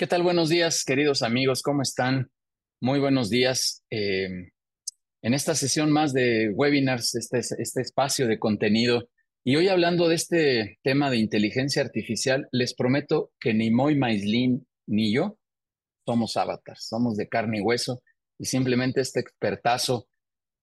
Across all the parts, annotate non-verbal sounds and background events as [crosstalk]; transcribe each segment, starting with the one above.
¿Qué tal? Buenos días, queridos amigos, ¿cómo están? Muy buenos días. Eh, en esta sesión más de webinars, este, este espacio de contenido, y hoy hablando de este tema de inteligencia artificial, les prometo que ni Moy Maislin ni yo somos avatars, somos de carne y hueso, y simplemente este expertazo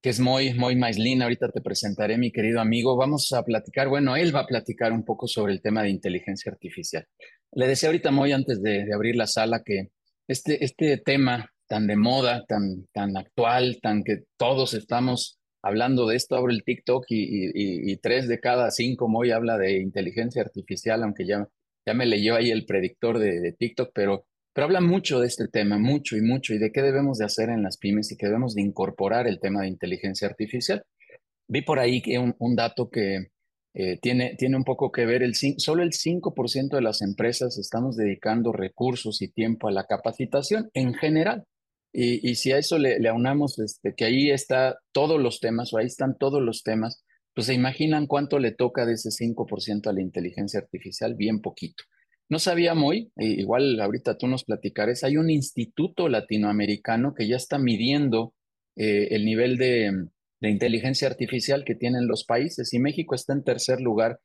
que es Moy, Moy Maislin, ahorita te presentaré, mi querido amigo, vamos a platicar, bueno, él va a platicar un poco sobre el tema de inteligencia artificial. Le decía ahorita Moy antes de, abrir la sala que este, este tema tan de moda, tan, tan actual, tan que todos estamos hablando de esto, abro el TikTok y, tres de cada cinco Moy habla de inteligencia artificial, aunque ya, ya me leyó ahí el predictor de, TikTok, pero pero habla mucho de este tema, mucho y mucho, y de qué debemos de hacer en las pymes y que debemos de incorporar el tema de inteligencia artificial. Vi por ahí que un, un dato que eh, tiene, tiene un poco que ver, el, solo el 5% de las empresas estamos dedicando recursos y tiempo a la capacitación en general. Y, y si a eso le, le aunamos este, que ahí está todos los temas, o ahí están todos los temas, pues se imaginan cuánto le toca de ese 5% a la inteligencia artificial, bien poquito. No sabía muy, igual ahorita tú nos platicarás, hay un instituto latinoamericano que ya está midiendo eh, el nivel de, inteligencia artificial que tienen los países y México está en tercer lugar.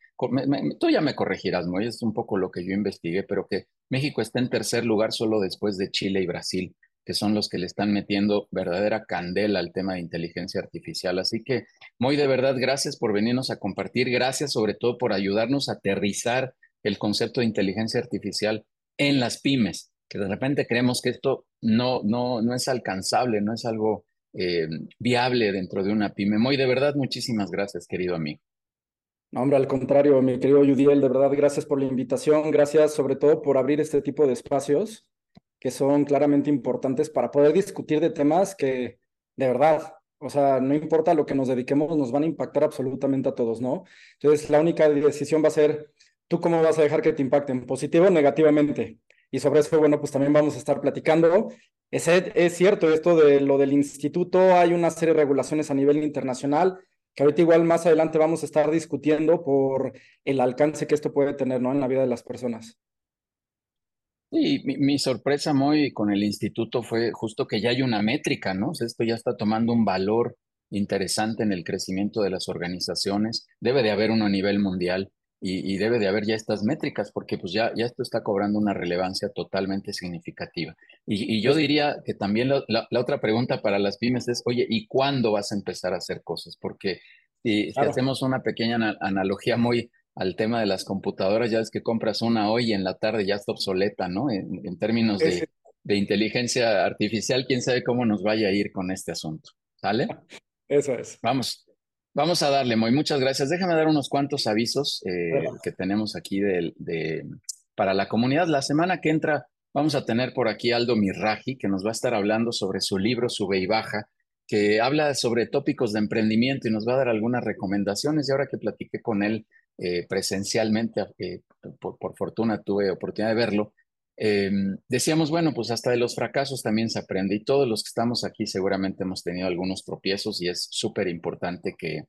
tú ya me corregirás, Moy, es un poco lo que yo investigué, pero que México está en tercer lugar solo después de Chile y Brasil, que son los que le están metiendo verdadera candela al tema de inteligencia artificial. Así que, muy de verdad, gracias por venirnos a compartir, gracias sobre todo por ayudarnos a aterrizar el concepto de inteligencia artificial en las pymes, que de repente creemos que esto no, no, no es alcanzable, no es algo eh, viable dentro de una pyme. Muy de verdad, muchísimas gracias, querido amigo. No, hombre, al contrario, mi querido Yudiel, de verdad, gracias por la invitación, gracias sobre todo por abrir este tipo de espacios que son claramente importantes para poder discutir de temas que, de verdad, o sea, no importa lo que nos dediquemos, nos van a impactar absolutamente a todos, ¿no? Entonces, la única decisión va a ser ¿Tú cómo vas a dejar que te impacten? ¿Positivo o negativamente? Y sobre eso, bueno, pues también vamos a estar platicando. Es, cierto esto de lo del instituto, hay una serie de regulaciones a nivel internacional que ahorita igual más adelante vamos a estar discutiendo por el alcance que esto puede tener, ¿no? En la vida de las personas. Mi, mi, sorpresa muy con el instituto fue justo que ya hay una métrica, ¿no? esto ya está tomando un valor interesante en el crecimiento de las organizaciones. Debe de haber uno a nivel mundial y, debe de haber ya estas métricas porque pues ya, ya esto está cobrando una relevancia totalmente significativa. Y, yo diría que también la, otra pregunta para las pymes es, oye, ¿y cuándo vas a empezar a hacer cosas? Porque si, hacemos una pequeña analogía muy al tema de las computadoras, ya es que compras una hoy y en la tarde ya está obsoleta, ¿no? En, términos de, de inteligencia artificial, quién sabe cómo nos vaya a ir con este asunto. ¿Sale? Eso es. Vamos. Vamos a darle, muy muchas gracias. Déjame dar unos cuantos avisos eh, que tenemos aquí de, para la comunidad. La semana que entra vamos a tener por aquí Aldo Mirraji, que nos va a estar hablando sobre su libro Sube y Baja, que habla sobre tópicos de emprendimiento y nos va a dar algunas recomendaciones. Y ahora que platiqué con él eh, presencialmente, eh, por, por, fortuna tuve oportunidad de verlo, decíamos, bueno, pues hasta de los fracasos también se aprende y todos los que estamos aquí seguramente hemos tenido algunos tropiezos y es súper importante que,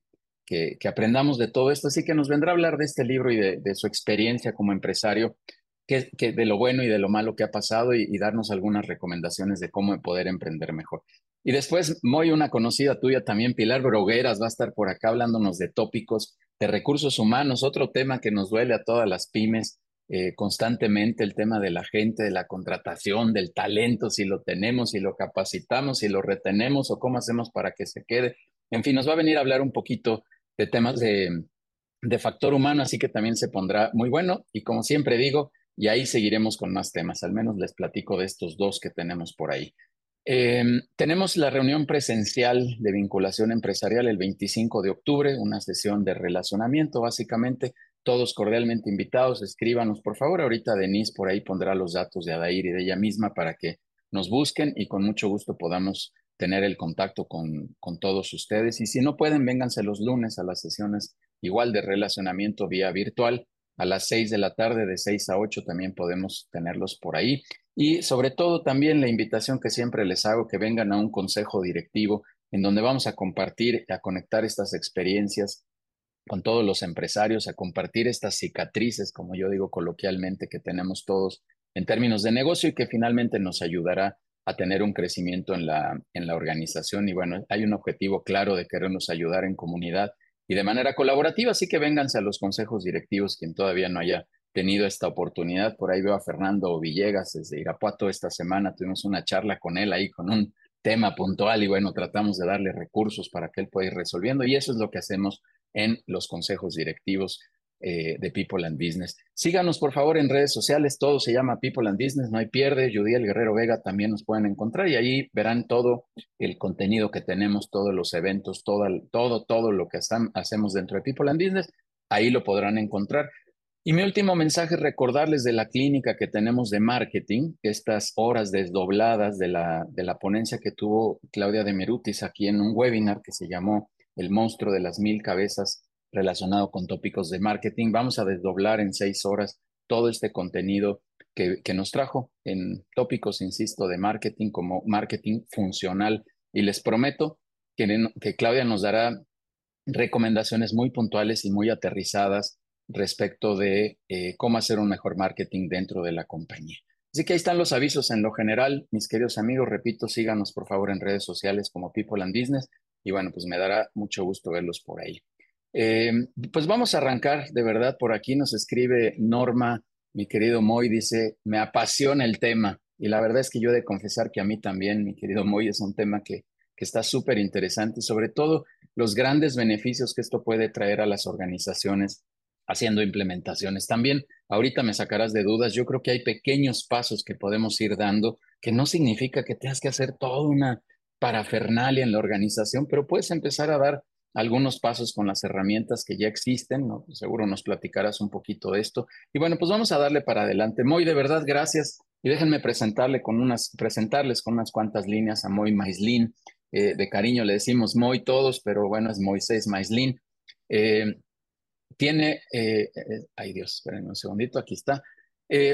que, aprendamos de todo esto. Así que nos vendrá a hablar de este libro y de, su experiencia como empresario, que, que, de lo bueno y de lo malo que ha pasado y, darnos algunas recomendaciones de cómo poder emprender mejor. Y después, muy una conocida tuya también, Pilar Brogueras, va a estar por acá hablándonos de tópicos de recursos humanos, otro tema que nos duele a todas las pymes eh, constantemente el tema de la gente, de la contratación, del talento, si lo tenemos, si lo capacitamos, si lo retenemos o cómo hacemos para que se quede. En fin, nos va a venir a hablar un poquito de temas de, de factor humano, así que también se pondrá muy bueno. Y como siempre digo, y ahí seguiremos con más temas, al menos les platico de estos dos que tenemos por ahí. Em, tenemos la reunión presencial de vinculación empresarial el 25 de octubre, una sesión de relacionamiento básicamente todos cordialmente invitados, escríbanos por favor. Ahorita Denise por ahí pondrá los datos de Adair y de ella misma para que nos busquen y con mucho gusto podamos tener el contacto con, con todos ustedes. Y si no pueden, vénganse los lunes a las sesiones igual de relacionamiento vía virtual. A las seis de la tarde, de seis a ocho, también podemos tenerlos por ahí. Y sobre todo también la invitación que siempre les hago, que vengan a un consejo directivo en donde vamos a compartir, a conectar estas experiencias con todos los empresarios a compartir estas cicatrices, como yo digo coloquialmente, que tenemos todos en términos de negocio y que finalmente nos ayudará a tener un crecimiento en la, en la organización. Y bueno, hay un objetivo claro de querernos ayudar en comunidad y de manera colaborativa, así que vénganse a los consejos directivos quien todavía no haya tenido esta oportunidad. Por ahí veo a Fernando Villegas desde Irapuato esta semana, tuvimos una charla con él ahí con un tema puntual y bueno, tratamos de darle recursos para que él pueda ir resolviendo y eso es lo que hacemos en los consejos directivos eh, de People and Business. Síganos por favor en redes sociales, todo se llama People and Business, no hay pierde, Judiel Guerrero Vega también nos pueden encontrar y ahí verán todo el contenido que tenemos, todos los eventos, todo, todo, todo lo que hacemos dentro de People and Business, ahí lo podrán encontrar. Y mi último mensaje es recordarles de la clínica que tenemos de marketing, estas horas desdobladas de la, de la ponencia que tuvo Claudia de Merutis aquí en un webinar que se llamó El monstruo de las mil cabezas relacionado con tópicos de marketing. Vamos a desdoblar en seis horas todo este contenido que, nos trajo en tópicos, insisto, de marketing como marketing funcional. Y les prometo que, que Claudia nos dará recomendaciones muy puntuales y muy aterrizadas respecto de eh, cómo hacer un mejor marketing dentro de la compañía. Así que ahí están los avisos en lo general. Mis queridos amigos, repito, síganos por favor en redes sociales como People and Business y bueno, pues me dará mucho gusto verlos por ahí. Eh, pues vamos a arrancar, de verdad, por aquí nos escribe Norma, mi querido Moy, dice, me apasiona el tema y la verdad es que yo he de confesar que a mí también, mi querido Moy, es un tema que, que está súper interesante y sobre todo los grandes beneficios que esto puede traer a las organizaciones haciendo implementaciones. También ahorita me sacarás de dudas, yo creo que hay pequeños pasos que podemos ir dando, que no significa que tengas que hacer toda una parafernalia en la organización, pero puedes empezar a dar algunos pasos con las herramientas que ya existen, ¿no? Seguro nos platicarás un poquito de esto. Y bueno, pues vamos a darle para adelante. Moy, de verdad, gracias. Y déjenme presentarle con unas, presentarles con unas cuantas líneas a Moy Maislin. Eh, de cariño le decimos Moy todos, pero bueno, es Moisés Maislin. Eh, tiene, eh, ay Dios, esperen un segundito, aquí está.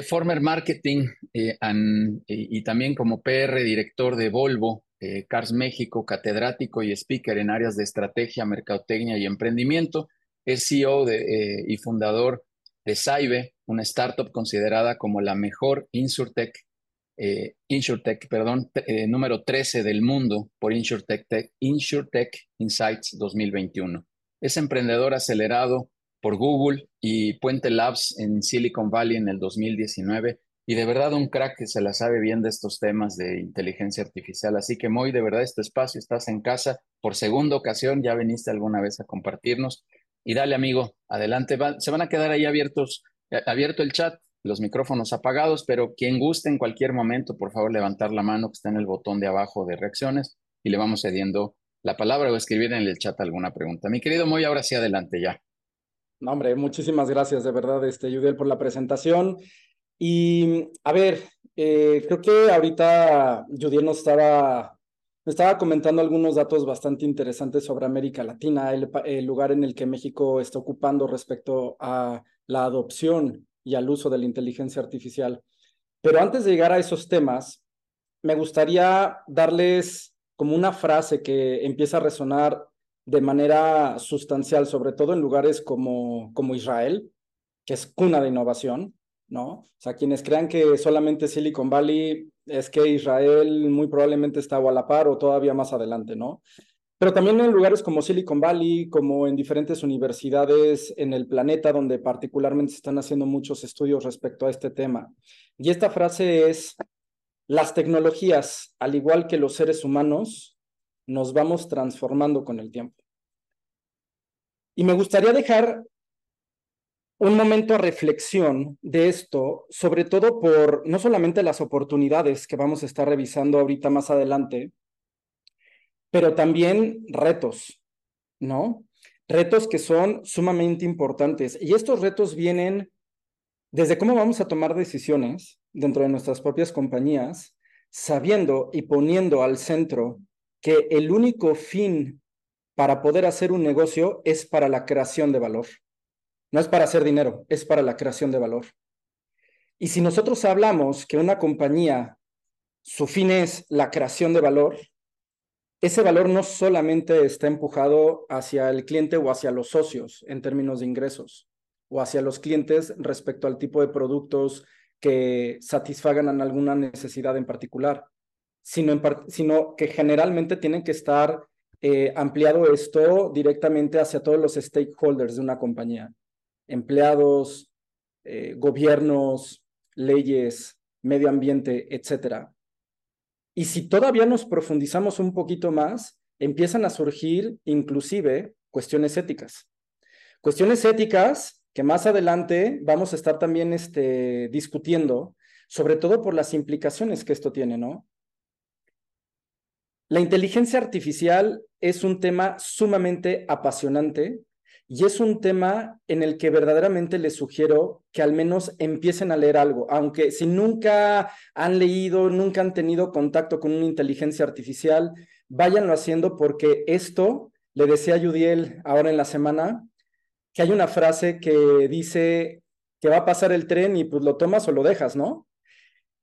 Former Marketing y, también como PR, director de Volvo, Cars México, catedrático y speaker en áreas de estrategia, mercadotecnia y emprendimiento. Es CEO de, y fundador de Saibe, una startup considerada como la mejor InsurTech, InsurTech, perdón, número 13 del mundo por InsurTech, InsurTech Insights 2021. Es emprendedor acelerado, por Google y Puente Labs en Silicon Valley en el 2019. Y de verdad un crack que se la sabe bien de estos temas de inteligencia artificial. Así que muy de verdad este espacio, estás en casa por segunda ocasión, ya viniste alguna vez a compartirnos. Y dale amigo, adelante, se van a quedar ahí abiertos, eh, abierto el chat, los micrófonos apagados, pero quien guste en cualquier momento, por favor levantar la mano que está en el botón de abajo de reacciones y le vamos cediendo la palabra o escribir en el chat alguna pregunta. Mi querido Moy, ahora sí adelante ya. No, hombre, muchísimas gracias de verdad, este, Yudiel, por la presentación. Y a ver, eh, creo que ahorita Yudiel nos estaba, estaba comentando algunos datos bastante interesantes sobre América Latina, el, el lugar en el que México está ocupando respecto a la adopción y al uso de la inteligencia artificial. Pero antes de llegar a esos temas, me gustaría darles como una frase que empieza a resonar de manera sustancial, sobre todo en lugares como, como Israel, que es cuna de innovación, ¿no? O sea, quienes crean que solamente Silicon Valley es que Israel muy probablemente está a la par o todavía más adelante, ¿no? Pero también en lugares como Silicon Valley, como en diferentes universidades en el planeta donde particularmente se están haciendo muchos estudios respecto a este tema. Y esta frase es, las tecnologías, al igual que los seres humanos, nos vamos transformando con el tiempo. Y me gustaría dejar un momento a reflexión de esto, sobre todo por no solamente las oportunidades que vamos a estar revisando ahorita más adelante, pero también retos, ¿no? Retos que son sumamente importantes. Y estos retos vienen desde cómo vamos a tomar decisiones dentro de nuestras propias compañías, sabiendo y poniendo al centro que el único fin para poder hacer un negocio es para la creación de valor. No es para hacer dinero, es para la creación de valor. Y si nosotros hablamos que una compañía, su fin es la creación de valor, ese valor no solamente está empujado hacia el cliente o hacia los socios en términos de ingresos, o hacia los clientes respecto al tipo de productos que satisfagan alguna necesidad en particular, sino, que generalmente tienen que estar eh, ampliado esto directamente hacia todos los stakeholders de una compañía, empleados, eh, gobiernos, leyes, medio ambiente, etcétera. Y si todavía nos profundizamos un poquito más, empiezan a surgir inclusive cuestiones éticas. Cuestiones éticas que más adelante vamos a estar también este, discutiendo, sobre todo por las implicaciones que esto tiene, ¿no? La inteligencia artificial es un tema sumamente apasionante y es un tema en el que verdaderamente les sugiero que al menos empiecen a leer algo, aunque si nunca han leído, nunca han tenido contacto con una inteligencia artificial, váyanlo haciendo porque esto, le decía a Yudiel ahora en la semana, que hay una frase que dice que va a pasar el tren y pues lo tomas o lo dejas, ¿no?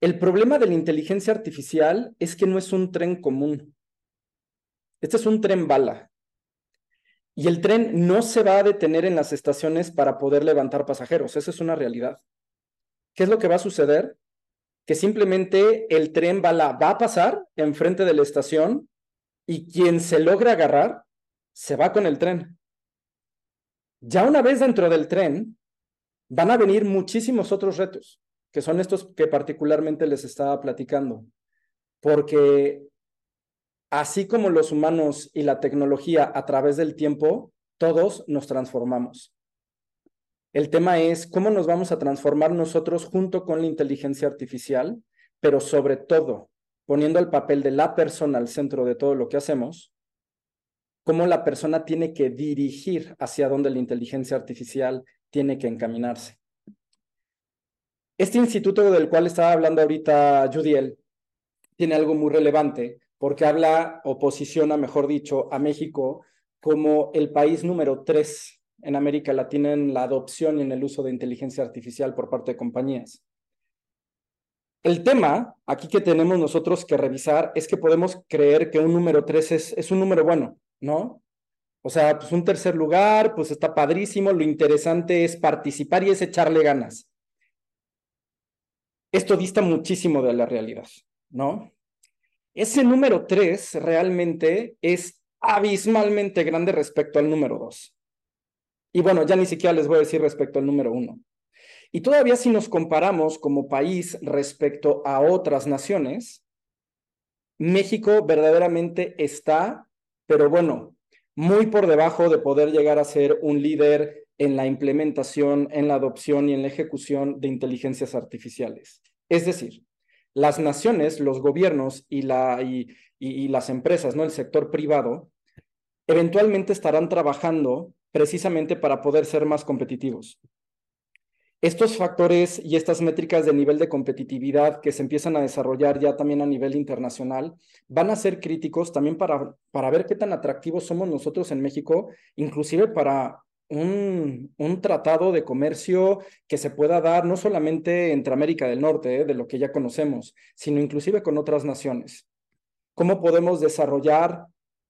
El problema de la inteligencia artificial es que no es un tren común. Este es un tren bala. Y el tren no se va a detener en las estaciones para poder levantar pasajeros. Esa es una realidad. ¿Qué es lo que va a suceder? Que simplemente el tren va a pasar enfrente de la estación y quien se logra agarrar se va con el tren. Ya una vez dentro del tren, van a venir muchísimos otros retos, que son estos que particularmente les estaba platicando. Porque así como los humanos y la tecnología a través del tiempo, todos nos transformamos. El tema es cómo nos vamos a transformar nosotros junto con la inteligencia artificial, pero sobre todo poniendo el papel de la persona al centro de todo lo que hacemos, cómo la persona tiene que dirigir hacia dónde la inteligencia artificial tiene que encaminarse. Este instituto del cual estaba hablando ahorita Judiel tiene algo muy relevante porque habla o posiciona, mejor dicho, a México como el país número tres en América Latina en la adopción y en el uso de inteligencia artificial por parte de compañías. El tema aquí que tenemos nosotros que revisar es que podemos creer que un número tres es, es un número bueno, ¿no? O sea, pues un tercer lugar, pues está padrísimo, lo interesante es participar y es echarle ganas. Esto dista muchísimo de la realidad, ¿no? Ese número 3 realmente es abismalmente grande respecto al número 2. Y bueno, ya ni siquiera les voy a decir respecto al número 1. Y todavía si nos comparamos como país respecto a otras naciones, México verdaderamente está, pero bueno, muy por debajo de poder llegar a ser un líder en la implementación, en la adopción y en la ejecución de inteligencias artificiales. Es decir, las naciones, los gobiernos y, la, y, y, las empresas, ¿no? el sector privado, eventualmente estarán trabajando precisamente para poder ser más competitivos. Estos factores y estas métricas de nivel de competitividad que se empiezan a desarrollar ya también a nivel internacional van a ser críticos también para, para ver qué tan atractivos somos nosotros en México, inclusive para un, un, tratado de comercio que se pueda dar no solamente entre América del Norte, eh, de lo que ya conocemos, sino inclusive con otras naciones. ¿Cómo podemos desarrollar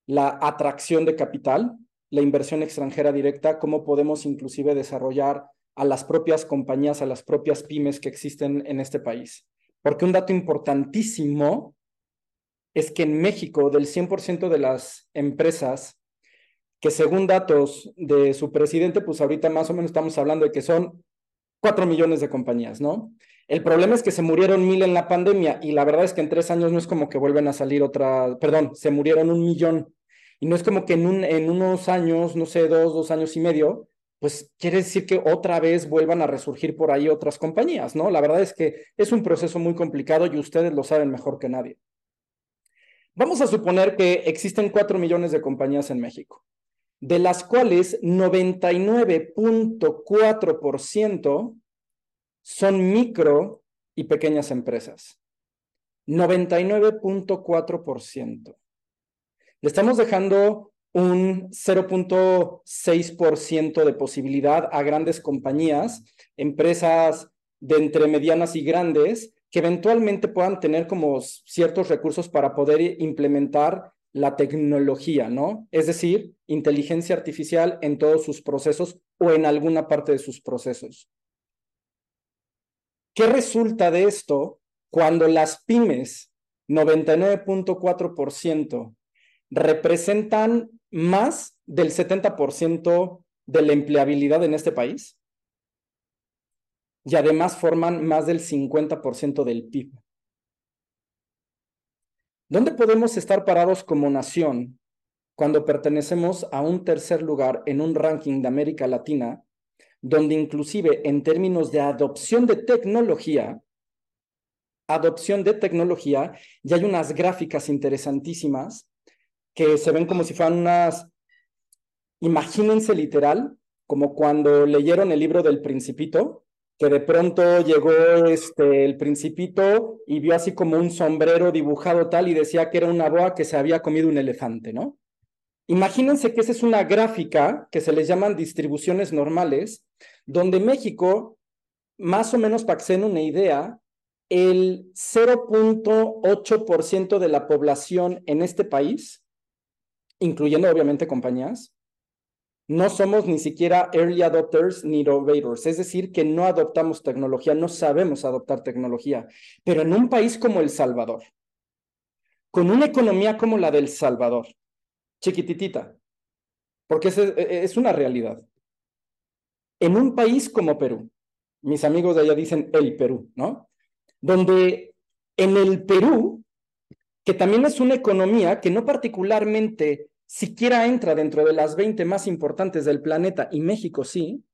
la atracción de capital, la inversión extranjera directa? ¿Cómo podemos inclusive desarrollar a las propias compañías, a las propias pymes que existen en este país? Porque un dato importantísimo es que en México, del 100% de las empresas que según datos de su presidente, pues ahorita más o menos estamos hablando de que son cuatro millones de compañías, ¿no? El problema es que se murieron mil en la pandemia y la verdad es que en tres años no es como que vuelven a salir otra, perdón, se murieron un millón. Y no es como que en, un, en unos años, no sé, dos, dos años y medio, pues quiere decir que otra vez vuelvan a resurgir por ahí otras compañías, ¿no? La verdad es que es un proceso muy complicado y ustedes lo saben mejor que nadie. Vamos a suponer que existen cuatro millones de compañías en México de las cuales 99.4% son micro y pequeñas empresas. 99.4%. Le estamos dejando un 0.6% de posibilidad a grandes compañías, empresas de entre medianas y grandes, que eventualmente puedan tener como ciertos recursos para poder implementar la tecnología, ¿no? Es decir, inteligencia artificial en todos sus procesos o en alguna parte de sus procesos. ¿Qué resulta de esto cuando las pymes, 99.4%, representan más del 70% de la empleabilidad en este país? Y además forman más del 50% del PIB. ¿Dónde podemos estar parados como nación cuando pertenecemos a un tercer lugar en un ranking de América Latina, donde inclusive en términos de adopción de tecnología, adopción de tecnología, ya hay unas gráficas interesantísimas que se ven como si fueran unas, imagínense literal, como cuando leyeron el libro del principito, que de pronto llegó este, el principito y vio así como un sombrero dibujado tal y decía que era una boa que se había comido un elefante, ¿no? Imagínense que esa es una gráfica que se les llaman distribuciones normales, donde México, más o menos para que se den una idea, el 0.8% de la población en este país, incluyendo obviamente compañías, no somos ni siquiera early adopters ni innovators, es decir, que no adoptamos tecnología, no sabemos adoptar tecnología. Pero en un país como El Salvador, con una economía como la del Salvador, chiquititita, porque es, es una realidad. En un país como Perú, mis amigos de allá dicen el Perú, ¿no? Donde en el Perú, que también es una economía que no particularmente siquiera entra dentro de las 20 más importantes del planeta, y México sí,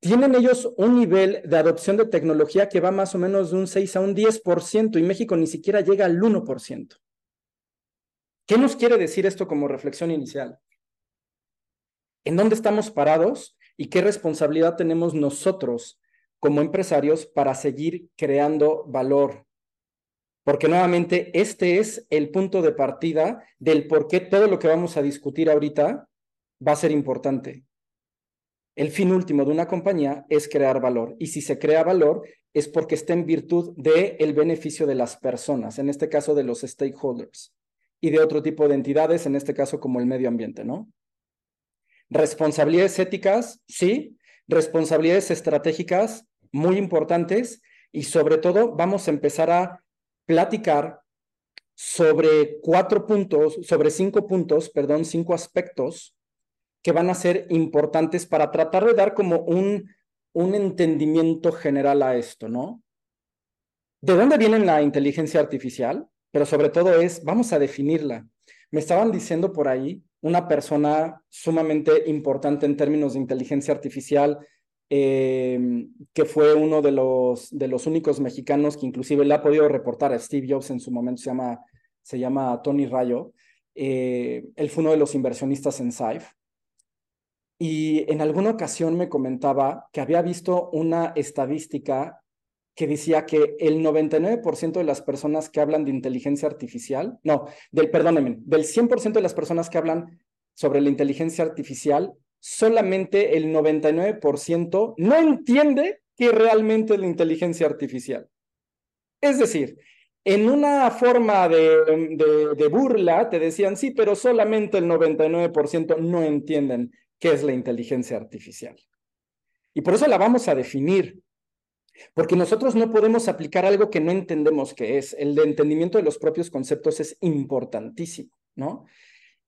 tienen ellos un nivel de adopción de tecnología que va más o menos de un 6 a un 10%, y México ni siquiera llega al 1%. ¿Qué nos quiere decir esto como reflexión inicial? ¿En dónde estamos parados y qué responsabilidad tenemos nosotros como empresarios para seguir creando valor porque nuevamente este es el punto de partida del por qué todo lo que vamos a discutir ahorita va a ser importante. El fin último de una compañía es crear valor y si se crea valor es porque está en virtud del el beneficio de las personas, en este caso de los stakeholders y de otro tipo de entidades, en este caso como el medio ambiente, ¿no? Responsabilidades éticas, sí, responsabilidades estratégicas muy importantes y sobre todo vamos a empezar a platicar sobre cuatro puntos, sobre cinco puntos, perdón, cinco aspectos que van a ser importantes para tratar de dar como un, un entendimiento general a esto, ¿no? ¿De dónde viene la inteligencia artificial? Pero sobre todo es, vamos a definirla. Me estaban diciendo por ahí una persona sumamente importante en términos de inteligencia artificial, eh, que fue uno de los, de los únicos mexicanos que inclusive le ha podido reportar a Steve Jobs en su momento, se llama, se llama Tony Rayo. Eh, él fue uno de los inversionistas en SAIF. Y en alguna ocasión me comentaba que había visto una estadística que decía que el 99% de las personas que hablan de inteligencia artificial, no, del, perdónenme, del 100% de las personas que hablan sobre la inteligencia artificial solamente el 99% no entiende que realmente es la inteligencia artificial. Es decir, en una forma de, burla te decían, sí, pero solamente el 99% no entienden qué es la inteligencia artificial. Y por eso la vamos a definir, porque nosotros no podemos aplicar algo que no entendemos qué es. El entendimiento de los propios conceptos es importantísimo, ¿no?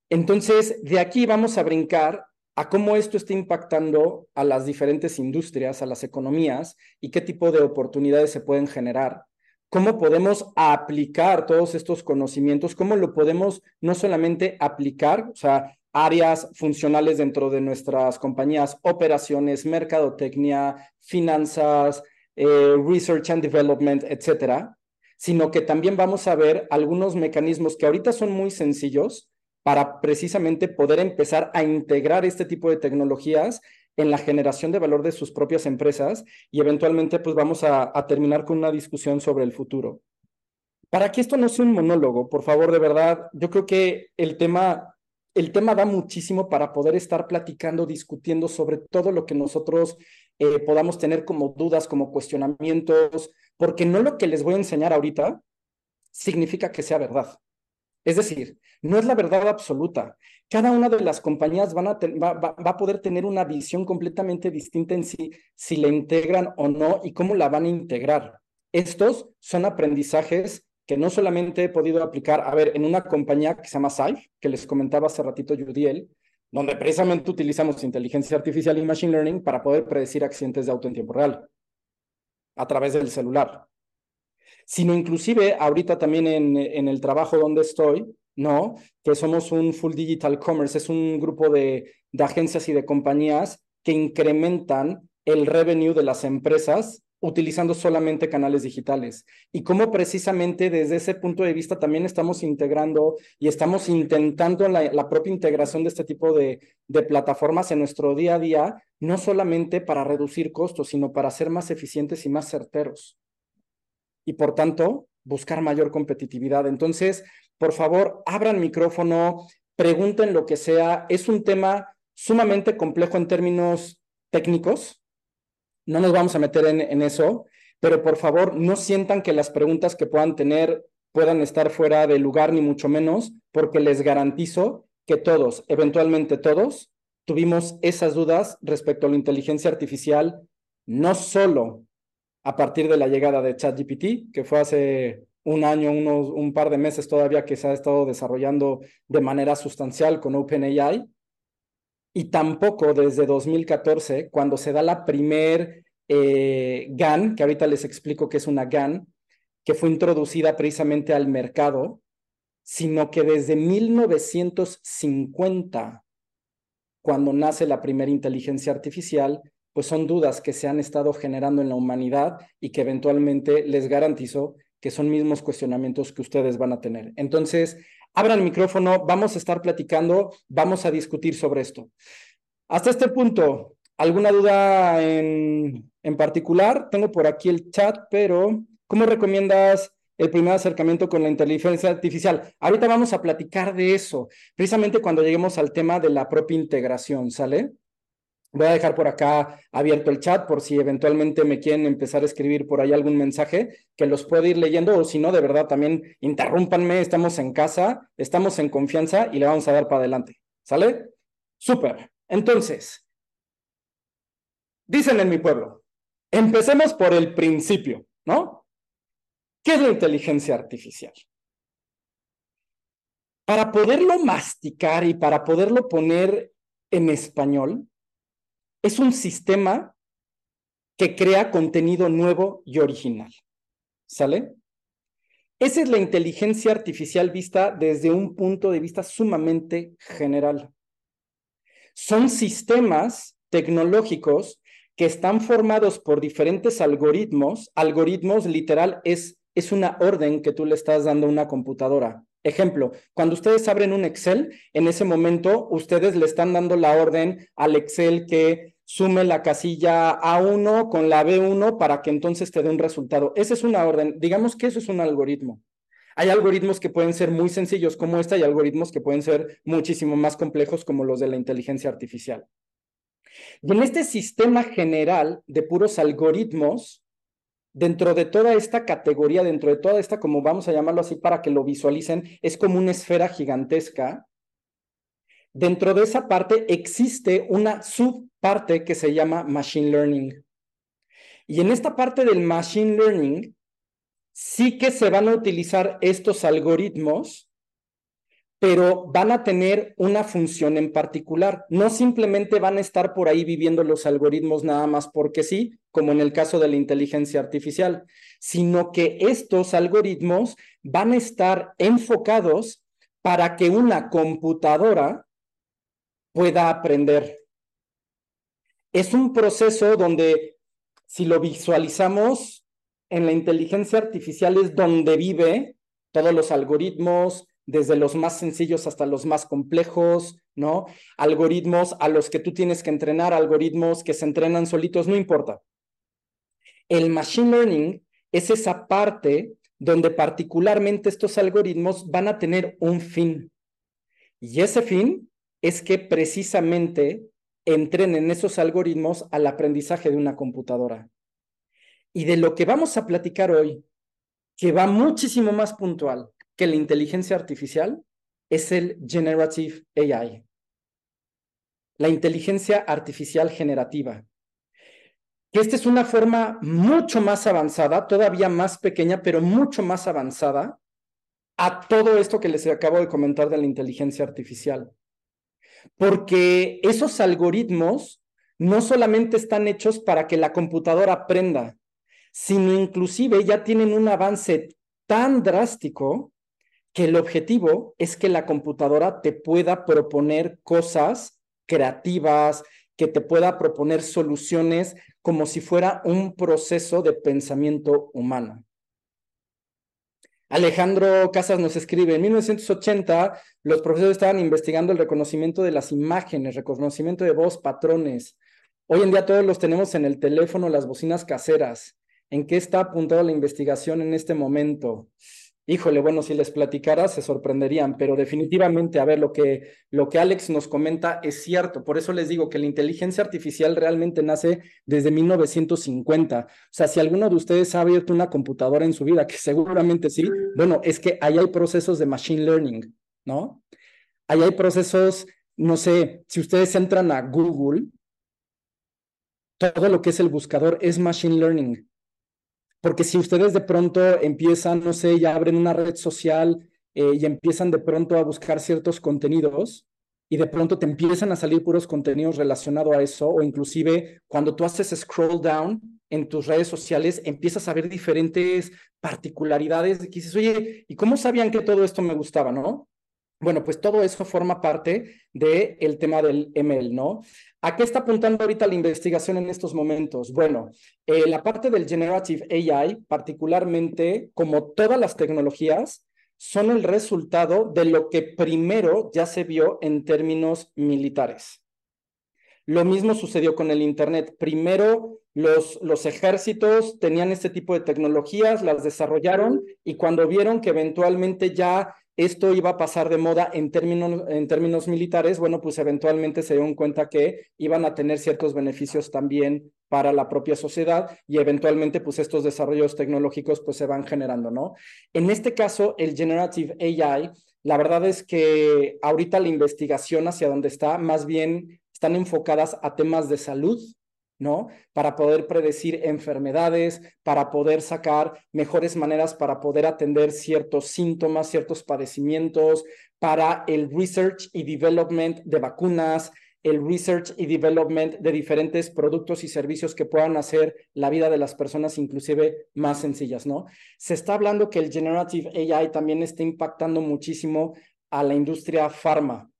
Entonces, de aquí vamos a brincar a cómo esto está impactando a las diferentes industrias, a las economías y qué tipo de oportunidades se pueden generar. ¿Cómo podemos aplicar todos estos conocimientos? ¿Cómo lo podemos no solamente aplicar, o sea, áreas funcionales dentro de nuestras compañías, operaciones, mercadotecnia, finanzas, eh, research and development, etcétera, sino que también vamos a ver algunos mecanismos que ahorita son muy sencillos, para precisamente poder empezar a integrar este tipo de tecnologías en la generación de valor de sus propias empresas y eventualmente pues vamos a, terminar con una discusión sobre el futuro. Para que esto no sea un monólogo, por favor, de verdad, yo creo que el tema, el tema da muchísimo para poder estar platicando, discutiendo sobre todo lo que nosotros eh, podamos tener como dudas, como cuestionamientos, porque no lo que les voy a enseñar ahorita significa que sea verdad. Es decir, no es la verdad absoluta. Cada una de las compañías va, va, a poder tener una visión completamente distinta en sí, si la integran o no y cómo la van a integrar. Estos son aprendizajes que no solamente he podido aplicar, a ver, en una compañía que se llama Saif, que les comentaba hace ratito Judiel, donde precisamente utilizamos inteligencia artificial y machine learning para poder predecir accidentes de auto en tiempo real a través del celular. Sino inclusive ahorita también en, en el trabajo donde estoy, ¿no? Que somos un full digital commerce, es un grupo de, de agencias y de compañías que incrementan el revenue de las empresas utilizando solamente canales digitales y cómo precisamente desde ese punto de vista también estamos integrando y estamos intentando la, propia integración de este tipo de, de, plataformas en nuestro día a día, no solamente para reducir costos, sino para ser más eficientes y más certeros. Y por tanto, buscar mayor competitividad. Entonces, por favor, abran micrófono, pregunten lo que sea. Es un tema sumamente complejo en términos técnicos, no nos vamos a meter en, eso, pero por favor no sientan que las preguntas que puedan tener puedan estar fuera de lugar, ni mucho menos, porque les garantizo que todos, eventualmente todos, tuvimos esas dudas respecto a la inteligencia artificial, no solo a partir de la llegada de ChatGPT, que fue hace un año, unos, un par de meses todavía que se ha estado desarrollando de manera sustancial con OpenAI, y tampoco desde 2014, cuando se da la primer eh, GAN, que ahorita les explico qué es una GAN, que fue introducida precisamente al mercado, sino que desde 1950, cuando nace la primera inteligencia artificial, pues son dudas que se han estado generando en la humanidad y que eventualmente les garantizo que son mismos cuestionamientos que ustedes van a tener. Entonces, Abran el micrófono, vamos a estar platicando, vamos a discutir sobre esto. Hasta este punto, ¿alguna duda en, en particular? Tengo por aquí el chat, pero ¿cómo recomiendas el primer acercamiento con la inteligencia artificial? Ahorita vamos a platicar de eso, precisamente cuando lleguemos al tema de la propia integración, ¿sale? Voy a dejar por acá abierto el chat por si eventualmente me quieren empezar a escribir por ahí algún mensaje que los puedo ir leyendo o si no, de verdad también interrúmpanme, estamos en casa, estamos en confianza y le vamos a dar para adelante. ¿Sale? Súper. Entonces, dicen en mi pueblo, empecemos por el principio, ¿no? ¿Qué es la inteligencia artificial? Para poderlo masticar y para poderlo poner en español, es un sistema que crea contenido nuevo y original. ¿Sale? Esa es la inteligencia artificial vista desde un punto de vista sumamente general. Son sistemas tecnológicos que están formados por diferentes algoritmos. Algoritmos literal es, es una orden que tú le estás dando a una computadora. Ejemplo, cuando ustedes abren un Excel, en ese momento ustedes le están dando la orden al Excel que sume la casilla A1 con la B1 para que entonces te dé un resultado. Esa es una orden. Digamos que eso es un algoritmo. Hay algoritmos que pueden ser muy sencillos como esta y algoritmos que pueden ser muchísimo más complejos como los de la inteligencia artificial. Y en este sistema general de puros algoritmos, dentro de toda esta categoría, dentro de toda esta, como vamos a llamarlo así para que lo visualicen, es como una esfera gigantesca. Dentro de esa parte existe una subparte que se llama Machine Learning. Y en esta parte del Machine Learning sí que se van a utilizar estos algoritmos pero van a tener una función en particular. No simplemente van a estar por ahí viviendo los algoritmos nada más porque sí, como en el caso de la inteligencia artificial, sino que estos algoritmos van a estar enfocados para que una computadora pueda aprender. Es un proceso donde, si lo visualizamos, en la inteligencia artificial es donde vive todos los algoritmos, desde los más sencillos hasta los más complejos, ¿no? Algoritmos a los que tú tienes que entrenar, algoritmos que se entrenan solitos, no importa. El machine learning es esa parte donde particularmente estos algoritmos van a tener un fin. Y ese fin es que precisamente entrenen esos algoritmos al aprendizaje de una computadora. Y de lo que vamos a platicar hoy, que va muchísimo más puntual, que la inteligencia artificial es el Generative AI, la inteligencia artificial generativa. Que esta es una forma mucho más avanzada, todavía más pequeña, pero mucho más avanzada a todo esto que les acabo de comentar de la inteligencia artificial. Porque esos algoritmos no solamente están hechos para que la computadora aprenda, sino inclusive ya tienen un avance tan drástico que el objetivo es que la computadora te pueda proponer cosas creativas, que te pueda proponer soluciones como si fuera un proceso de pensamiento humano. Alejandro Casas nos escribe, en 1980 los profesores estaban investigando el reconocimiento de las imágenes, reconocimiento de voz, patrones. Hoy en día todos los tenemos en el teléfono, las bocinas caseras. ¿En qué está apuntada la investigación en este momento? Híjole, bueno, si les platicara se sorprenderían, pero definitivamente, a ver, lo que, lo que Alex nos comenta es cierto. Por eso les digo que la inteligencia artificial realmente nace desde 1950. O sea, si alguno de ustedes ha abierto una computadora en su vida, que seguramente sí, bueno, es que ahí hay procesos de machine learning, ¿no? Ahí hay procesos, no sé, si ustedes entran a Google, todo lo que es el buscador es machine learning. Porque si ustedes de pronto empiezan, no sé, ya abren una red social eh, y empiezan de pronto a buscar ciertos contenidos y de pronto te empiezan a salir puros contenidos relacionados a eso o inclusive cuando tú haces scroll down en tus redes sociales empiezas a ver diferentes particularidades que dices, oye, ¿y cómo sabían que todo esto me gustaba, no? Bueno, pues todo eso forma parte del tema del ML, ¿no? ¿A qué está apuntando ahorita la investigación en estos momentos? Bueno, eh, la parte del Generative AI, particularmente, como todas las tecnologías, son el resultado de lo que primero ya se vio en términos militares. Lo mismo sucedió con el Internet. Primero, los, los ejércitos tenían este tipo de tecnologías, las desarrollaron y cuando vieron que eventualmente ya esto iba a pasar de moda en términos, en términos militares, bueno, pues eventualmente se dieron cuenta que iban a tener ciertos beneficios también para la propia sociedad y eventualmente pues estos desarrollos tecnológicos pues se van generando, ¿no? En este caso, el Generative AI, la verdad es que ahorita la investigación hacia donde está, más bien están enfocadas a temas de salud, ¿no? Para poder predecir enfermedades, para poder sacar mejores maneras para poder atender ciertos síntomas, ciertos padecimientos, para el research y development de vacunas, el research y development de diferentes productos y servicios que puedan hacer la vida de las personas inclusive más sencillas, ¿no? Se está hablando que el generative AI también está impactando muchísimo a la industria farma,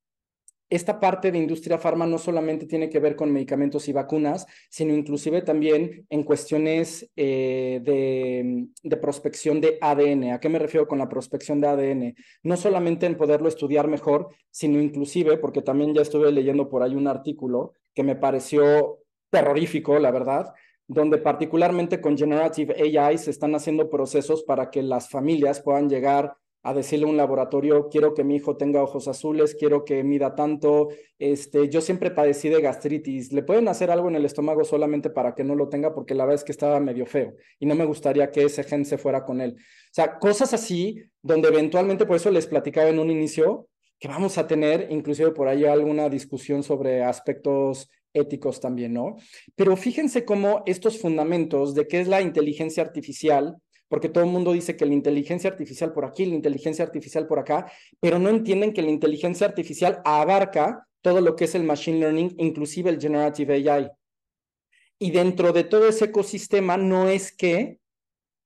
esta parte de industria farma no solamente tiene que ver con medicamentos y vacunas, sino inclusive también en cuestiones eh, de, de, prospección de ADN. ¿A qué me refiero con la prospección de ADN? No solamente en poderlo estudiar mejor, sino inclusive, porque también ya estuve leyendo por ahí un artículo que me pareció terrorífico, la verdad, donde particularmente con Generative AI se están haciendo procesos para que las familias puedan llegar a decirle a un laboratorio, quiero que mi hijo tenga ojos azules, quiero que mida tanto, este, yo siempre padecí de gastritis, le pueden hacer algo en el estómago solamente para que no lo tenga porque la verdad es que estaba medio feo y no me gustaría que ese gen se fuera con él. O sea, cosas así donde eventualmente, por eso les platicaba en un inicio, que vamos a tener inclusive por ahí alguna discusión sobre aspectos éticos también, ¿no? Pero fíjense cómo estos fundamentos de qué es la inteligencia artificial, porque todo el mundo dice que la inteligencia artificial por aquí, la inteligencia artificial por acá, pero no entienden que la inteligencia artificial abarca todo lo que es el machine learning, inclusive el generative AI. Y dentro de todo ese ecosistema no es que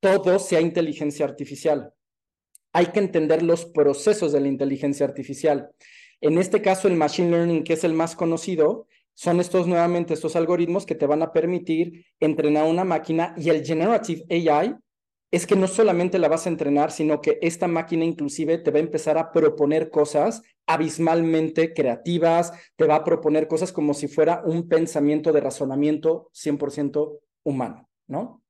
todo sea inteligencia artificial. Hay que entender los procesos de la inteligencia artificial. En este caso, el machine learning, que es el más conocido, son estos nuevamente estos algoritmos que te van a permitir entrenar una máquina y el generative AI es que no solamente la vas a entrenar, sino que esta máquina inclusive te va a empezar a proponer cosas abismalmente creativas, te va a proponer cosas como si fuera un pensamiento de razonamiento 100% humano, ¿no?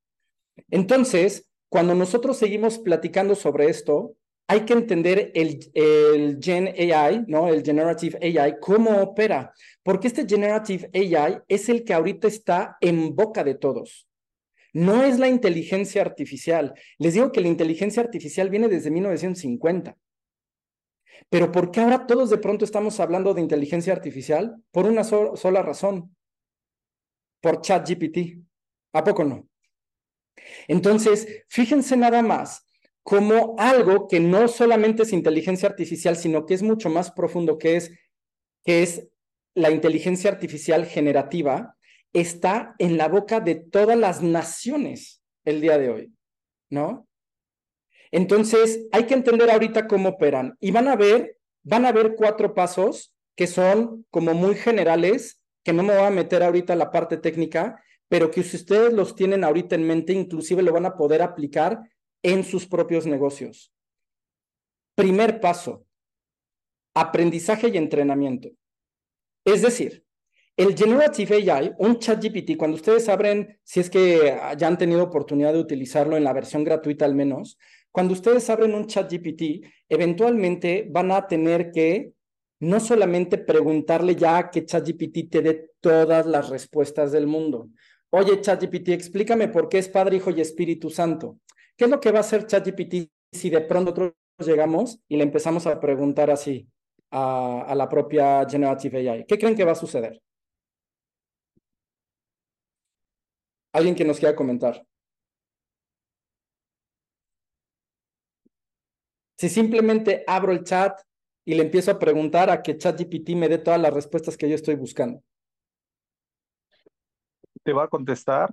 Entonces, cuando nosotros seguimos platicando sobre esto, hay que entender el, el Gen AI, ¿no? El Generative AI, cómo opera, porque este Generative AI es el que ahorita está en boca de todos. No es la inteligencia artificial. Les digo que la inteligencia artificial viene desde 1950. Pero ¿por qué ahora todos de pronto estamos hablando de inteligencia artificial? Por una sola razón. Por ChatGPT. ¿A poco no? Entonces, fíjense nada más como algo que no solamente es inteligencia artificial, sino que es mucho más profundo, que es, que es la inteligencia artificial generativa, está en la boca de todas las naciones el día de hoy, ¿no? Entonces, hay que entender ahorita cómo operan y van a ver, van a ver cuatro pasos que son como muy generales, que no me voy a meter ahorita la parte técnica, pero que si ustedes los tienen ahorita en mente, inclusive lo van a poder aplicar en sus propios negocios. Primer paso, aprendizaje y entrenamiento. Es decir, el Generative AI, un chat GPT, cuando ustedes abren, si es que ya han tenido oportunidad de utilizarlo en la versión gratuita al menos, cuando ustedes abren un chat GPT, eventualmente van a tener que no solamente preguntarle ya que ChatGPT te dé todas las respuestas del mundo. Oye, ChatGPT, explícame por qué es Padre, Hijo y Espíritu Santo. ¿Qué es lo que va a hacer ChatGPT si de pronto nosotros llegamos y le empezamos a preguntar así a, a la propia Generative AI? ¿Qué creen que va a suceder? Alguien que nos quiera comentar. Si simplemente abro el chat y le empiezo a preguntar a que ChatGPT me dé todas las respuestas que yo estoy buscando. ¿Te va a contestar?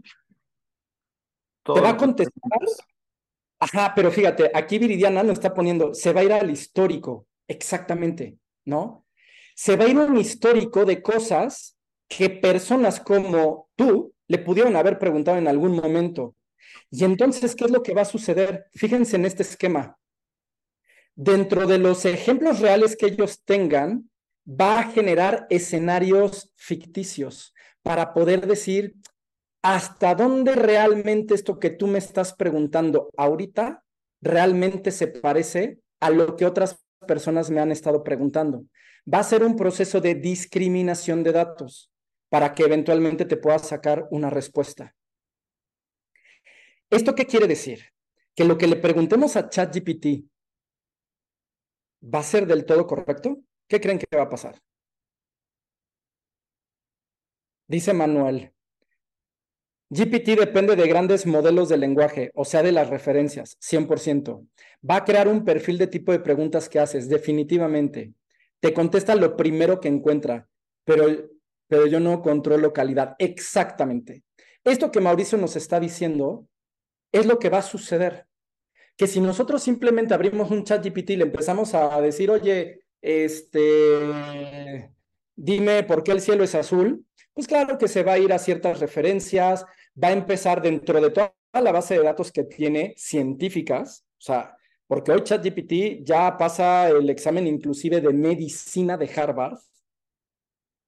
¿Te va a contestar? Ajá, pero fíjate, aquí Viridiana nos está poniendo, se va a ir al histórico, exactamente, ¿no? Se va a ir a un histórico de cosas que personas como tú le pudieron haber preguntado en algún momento. Y entonces, ¿qué es lo que va a suceder? Fíjense en este esquema. Dentro de los ejemplos reales que ellos tengan, va a generar escenarios ficticios para poder decir hasta dónde realmente esto que tú me estás preguntando ahorita realmente se parece a lo que otras personas me han estado preguntando. Va a ser un proceso de discriminación de datos para que eventualmente te puedas sacar una respuesta. ¿Esto qué quiere decir? Que lo que le preguntemos a ChatGPT va a ser del todo correcto. ¿Qué creen que va a pasar? Dice Manuel, GPT depende de grandes modelos de lenguaje, o sea, de las referencias, 100%. Va a crear un perfil de tipo de preguntas que haces, definitivamente. Te contesta lo primero que encuentra, pero pero yo no controlo calidad. Exactamente. Esto que Mauricio nos está diciendo es lo que va a suceder. Que si nosotros simplemente abrimos un chat GPT y le empezamos a decir, oye, este, dime por qué el cielo es azul, pues claro que se va a ir a ciertas referencias, va a empezar dentro de toda la base de datos que tiene científicas, o sea, porque hoy ChatGPT ya pasa el examen inclusive de medicina de Harvard,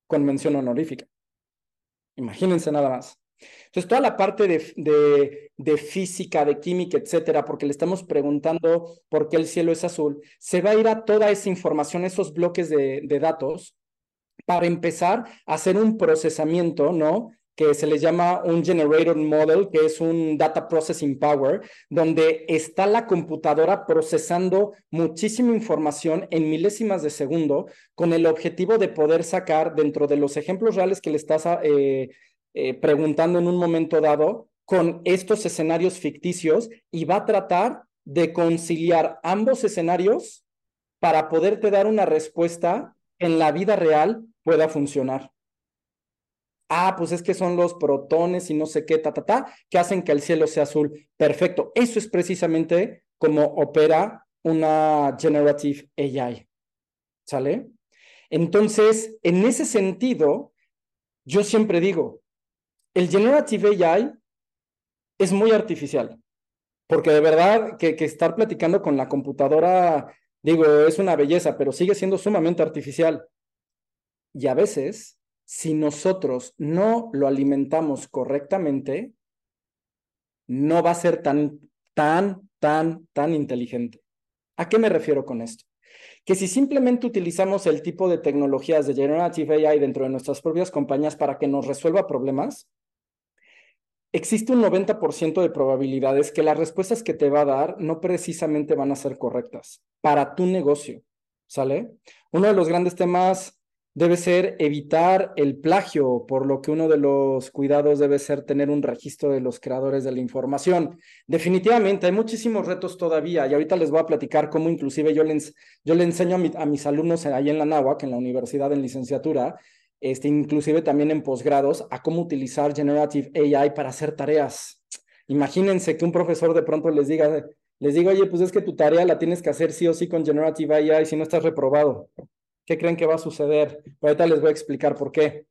con mención honorífica. Imagínense nada más. Entonces, toda la parte de, de, física, de química, etcétera, porque le estamos preguntando por qué el cielo es azul, se va a ir a toda esa información, esos bloques de, de datos, para empezar a hacer un procesamiento, ¿no? Que se le llama un Generator Model, que es un Data Processing Power, donde está la computadora procesando muchísima información en milésimas de segundo con el objetivo de poder sacar dentro de los ejemplos reales que le estás eh, eh, preguntando en un momento dado con estos escenarios ficticios y va a tratar de conciliar ambos escenarios para poderte dar una respuesta en la vida real pueda funcionar ah, pues es que son los protones y no sé qué, ta, ta, ta, que hacen que el cielo sea azul. Perfecto. Eso es precisamente como opera una generative AI. ¿Sale? Entonces, en ese sentido, yo siempre digo, el generative AI es muy artificial, porque de verdad que, que estar platicando con la computadora, digo, es una belleza, pero sigue siendo sumamente artificial. Y a veces si nosotros no lo alimentamos correctamente, no va a ser tan, tan, tan, tan inteligente. ¿A qué me refiero con esto? Que si simplemente utilizamos el tipo de tecnologías de Generative AI dentro de nuestras propias compañías para que nos resuelva problemas, existe un 90% de probabilidades que las respuestas que te va a dar no precisamente van a ser correctas para tu negocio, ¿sale? Uno de los grandes temas debe ser evitar el plagio, por lo que uno de los cuidados debe ser tener un registro de los creadores de la información. Definitivamente, hay muchísimos retos todavía y ahorita les voy a platicar cómo inclusive yo les, yo le enseño a, mis alumnos ahí en la NAWAC, en la universidad en licenciatura, este, inclusive también en posgrados, a cómo utilizar Generative AI para hacer tareas. Imagínense que un profesor de pronto les diga, les diga, oye, pues es que tu tarea la tienes que hacer sí o sí con Generative AI si no estás reprobado. ¿Qué creen que va a suceder? ahorita les voy a explicar por qué.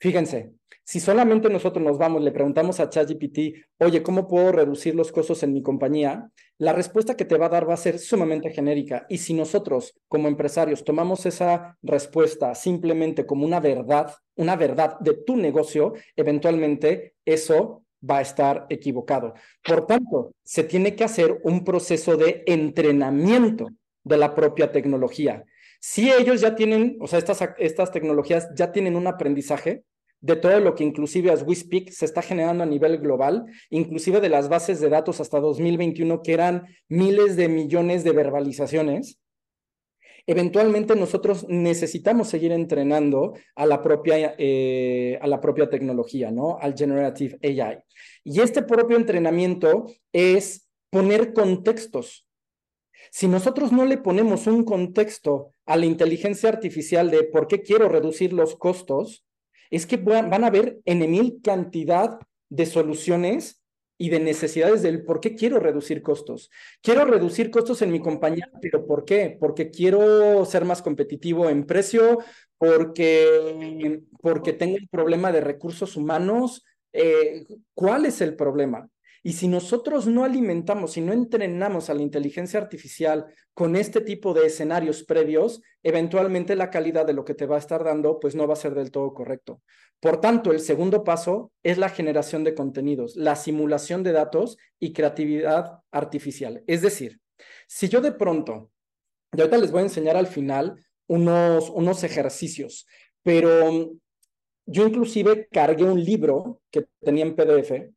Fíjense, si solamente nosotros nos vamos, le preguntamos a ChatGPT, oye, ¿cómo puedo reducir los costos en mi compañía? La respuesta que te va a dar va a ser sumamente genérica. Y si nosotros, como empresarios, tomamos esa respuesta simplemente como una verdad, una verdad de tu negocio, eventualmente eso va a estar equivocado. Por tanto, se tiene que hacer un proceso de entrenamiento de la propia tecnología. Si ellos ya tienen, o sea, estas, estas tecnologías ya tienen un aprendizaje de todo lo que inclusive as we speak se está generando a nivel global, inclusive de las bases de datos hasta 2021 que eran miles de millones de verbalizaciones. Eventualmente nosotros necesitamos seguir entrenando a la propia, eh, a la propia tecnología, ¿no? Al generative AI. Y este propio entrenamiento es poner contextos si nosotros no le ponemos un contexto a la inteligencia artificial de por qué quiero reducir los costos, es que van a haber en mil cantidad de soluciones y de necesidades del por qué quiero reducir costos. Quiero reducir costos en mi compañía, pero ¿por qué? Porque quiero ser más competitivo en precio, porque, porque tengo un problema de recursos humanos. Eh, ¿Cuál es el problema? Y si nosotros no alimentamos y no entrenamos a la inteligencia artificial con este tipo de escenarios previos, eventualmente la calidad de lo que te va a estar dando pues no va a ser del todo correcto. Por tanto, el segundo paso es la generación de contenidos, la simulación de datos y creatividad artificial. Es decir, si yo de pronto, y ahorita les voy a enseñar al final unos, unos ejercicios, pero yo inclusive cargué un libro que tenía en PDF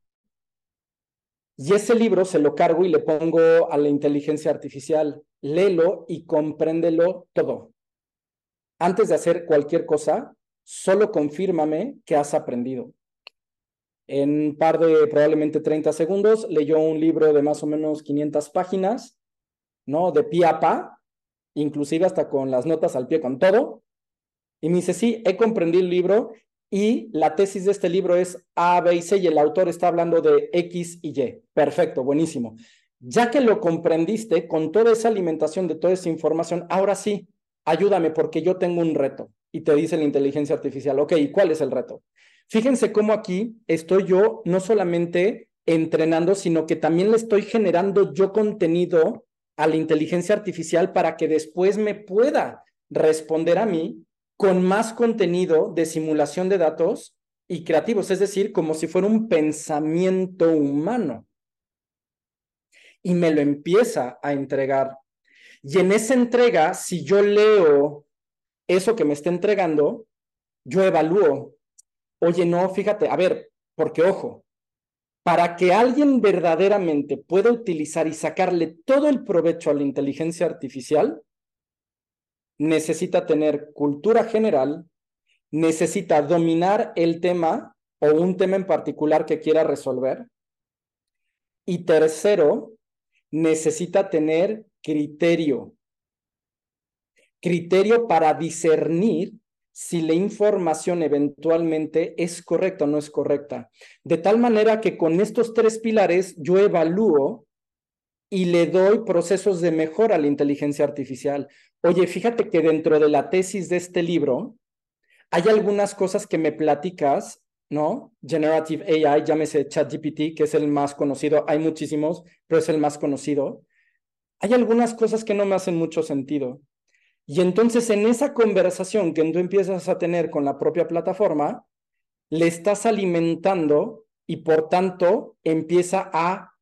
y ese libro se lo cargo y le pongo a la inteligencia artificial, léelo y compréndelo todo. Antes de hacer cualquier cosa, solo confírmame que has aprendido. En un par de probablemente 30 segundos, leyó un libro de más o menos 500 páginas, ¿no? De pie a pa, inclusive hasta con las notas al pie, con todo. Y me dice, sí, he comprendido el libro y la tesis de este libro es A, B y C y el autor está hablando de X y Y. Perfecto, buenísimo. Ya que lo comprendiste con toda esa alimentación de toda esa información, ahora sí, ayúdame porque yo tengo un reto. Y te dice la inteligencia artificial, ok, ¿y cuál es el reto? Fíjense cómo aquí estoy yo no solamente entrenando, sino que también le estoy generando yo contenido a la inteligencia artificial para que después me pueda responder a mí con más contenido de simulación de datos y creativos, es decir, como si fuera un pensamiento humano. Y me lo empieza a entregar. Y en esa entrega, si yo leo eso que me está entregando, yo evalúo. Oye, no, fíjate, a ver, porque ojo, para que alguien verdaderamente pueda utilizar y sacarle todo el provecho a la inteligencia artificial, necesita tener cultura general, necesita dominar el tema o un tema en particular que quiera resolver. Y tercero, necesita tener criterio. Criterio para discernir si la información eventualmente es correcta o no es correcta. De tal manera que con estos tres pilares yo evalúo y le doy procesos de mejora a la inteligencia artificial. Oye, fíjate que dentro de la tesis de este libro hay algunas cosas que me platicas, ¿no? Generative AI, llámese ChatGPT, que es el más conocido. Hay muchísimos, pero es el más conocido. Hay algunas cosas que no me hacen mucho sentido. Y entonces en esa conversación que tú empiezas a tener con la propia plataforma, le estás alimentando y por tanto empieza a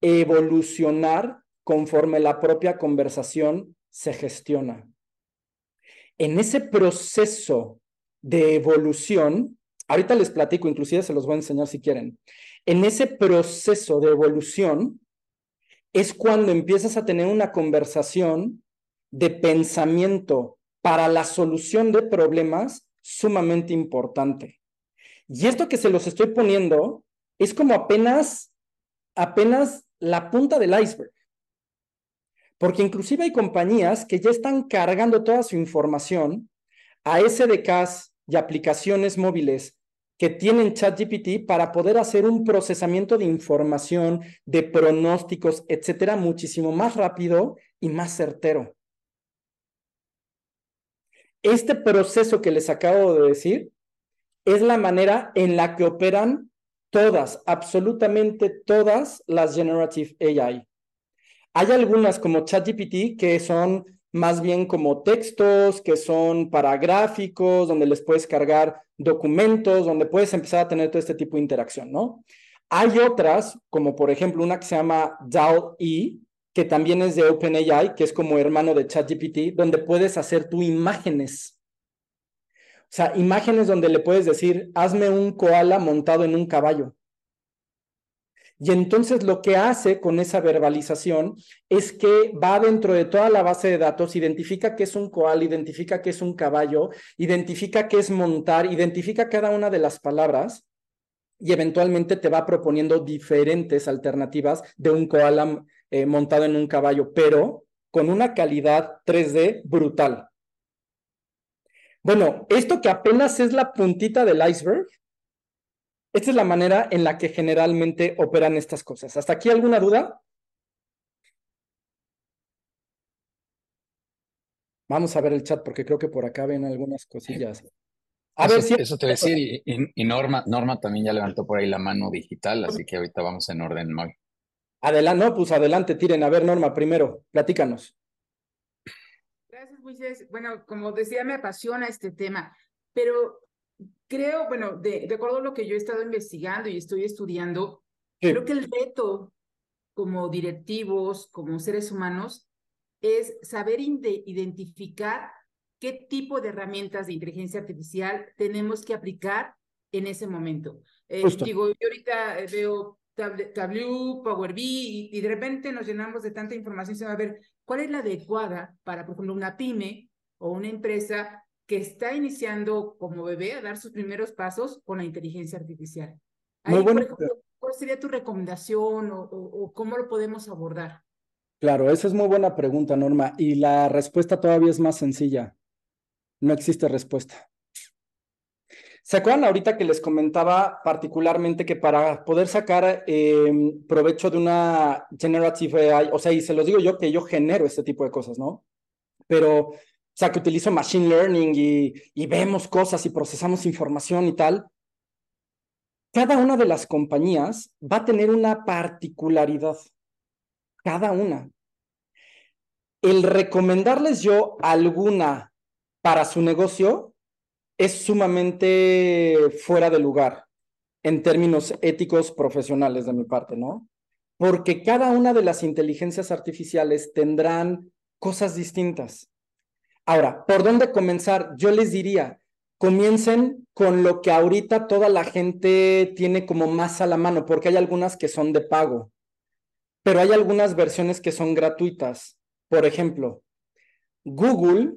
evolucionar conforme la propia conversación se gestiona. En ese proceso de evolución, ahorita les platico, inclusive se los voy a enseñar si quieren. En ese proceso de evolución es cuando empiezas a tener una conversación de pensamiento para la solución de problemas sumamente importante. Y esto que se los estoy poniendo es como apenas, apenas la punta del iceberg. Porque inclusive hay compañías que ya están cargando toda su información a SDKs y aplicaciones móviles que tienen ChatGPT para poder hacer un procesamiento de información, de pronósticos, etcétera, muchísimo más rápido y más certero. Este proceso que les acabo de decir es la manera en la que operan todas, absolutamente todas las Generative AI. Hay algunas como ChatGPT que son más bien como textos, que son para gráficos, donde les puedes cargar documentos, donde puedes empezar a tener todo este tipo de interacción, ¿no? Hay otras, como por ejemplo una que se llama DAL-E, que también es de OpenAI, que es como hermano de ChatGPT, donde puedes hacer tú imágenes. O sea, imágenes donde le puedes decir, hazme un koala montado en un caballo. Y entonces lo que hace con esa verbalización es que va dentro de toda la base de datos, identifica qué es un koala, identifica qué es un caballo, identifica qué es montar, identifica cada una de las palabras y eventualmente te va proponiendo diferentes alternativas de un koala eh, montado en un caballo, pero con una calidad 3D brutal. Bueno, esto que apenas es la puntita del iceberg, esta es la manera en la que generalmente operan estas cosas. ¿Hasta aquí alguna duda? Vamos a ver el chat porque creo que por acá ven algunas cosillas. A ver si... Eso te voy a decir, y, Norma, Norma también ya levantó por ahí la mano digital, así que ahorita vamos en orden, Mag. Adelante, no, pues adelante, tiren. A ver, Norma, primero, platícanos. Gracias, Moisés. Bueno, como decía, me apasiona este tema, pero creo, bueno, de, acuerdo a lo que yo he estado investigando y estoy estudiando, creo que el reto como directivos, como seres humanos, es saber identificar qué tipo de herramientas de inteligencia artificial tenemos que aplicar en ese momento. Eh, digo, yo ahorita eh, veo Tableau, Power BI y, y, de repente nos llenamos de tanta información, se va a ver cuál es la adecuada para, por ejemplo, una pyme o una empresa que está iniciando como bebé a dar sus primeros pasos con la inteligencia artificial. Ahí, por ejemplo, ¿cuál sería tu recomendación o, cómo lo podemos abordar? Claro, esa es muy buena pregunta, Norma. Y la respuesta todavía es más sencilla. No existe respuesta. ¿Se acuerdan ahorita que les comentaba particularmente que para poder sacar em, provecho de una generative AI, o sea, y se los digo yo que yo genero este tipo de cosas, ¿no? Pero o sea, que utilizo machine learning y, vemos cosas y procesamos información y tal. Cada una de las compañías va a tener una particularidad. Cada una. El recomendarles yo alguna para su negocio es sumamente fuera de lugar en términos éticos profesionales de mi parte, ¿no? Porque cada una de las inteligencias artificiales tendrán cosas distintas. Ahora, ¿por dónde comenzar? Yo les diría, comiencen con lo que ahorita toda la gente tiene como más a la mano, porque hay algunas que son de pago, pero hay algunas versiones que son gratuitas. Por ejemplo, Google,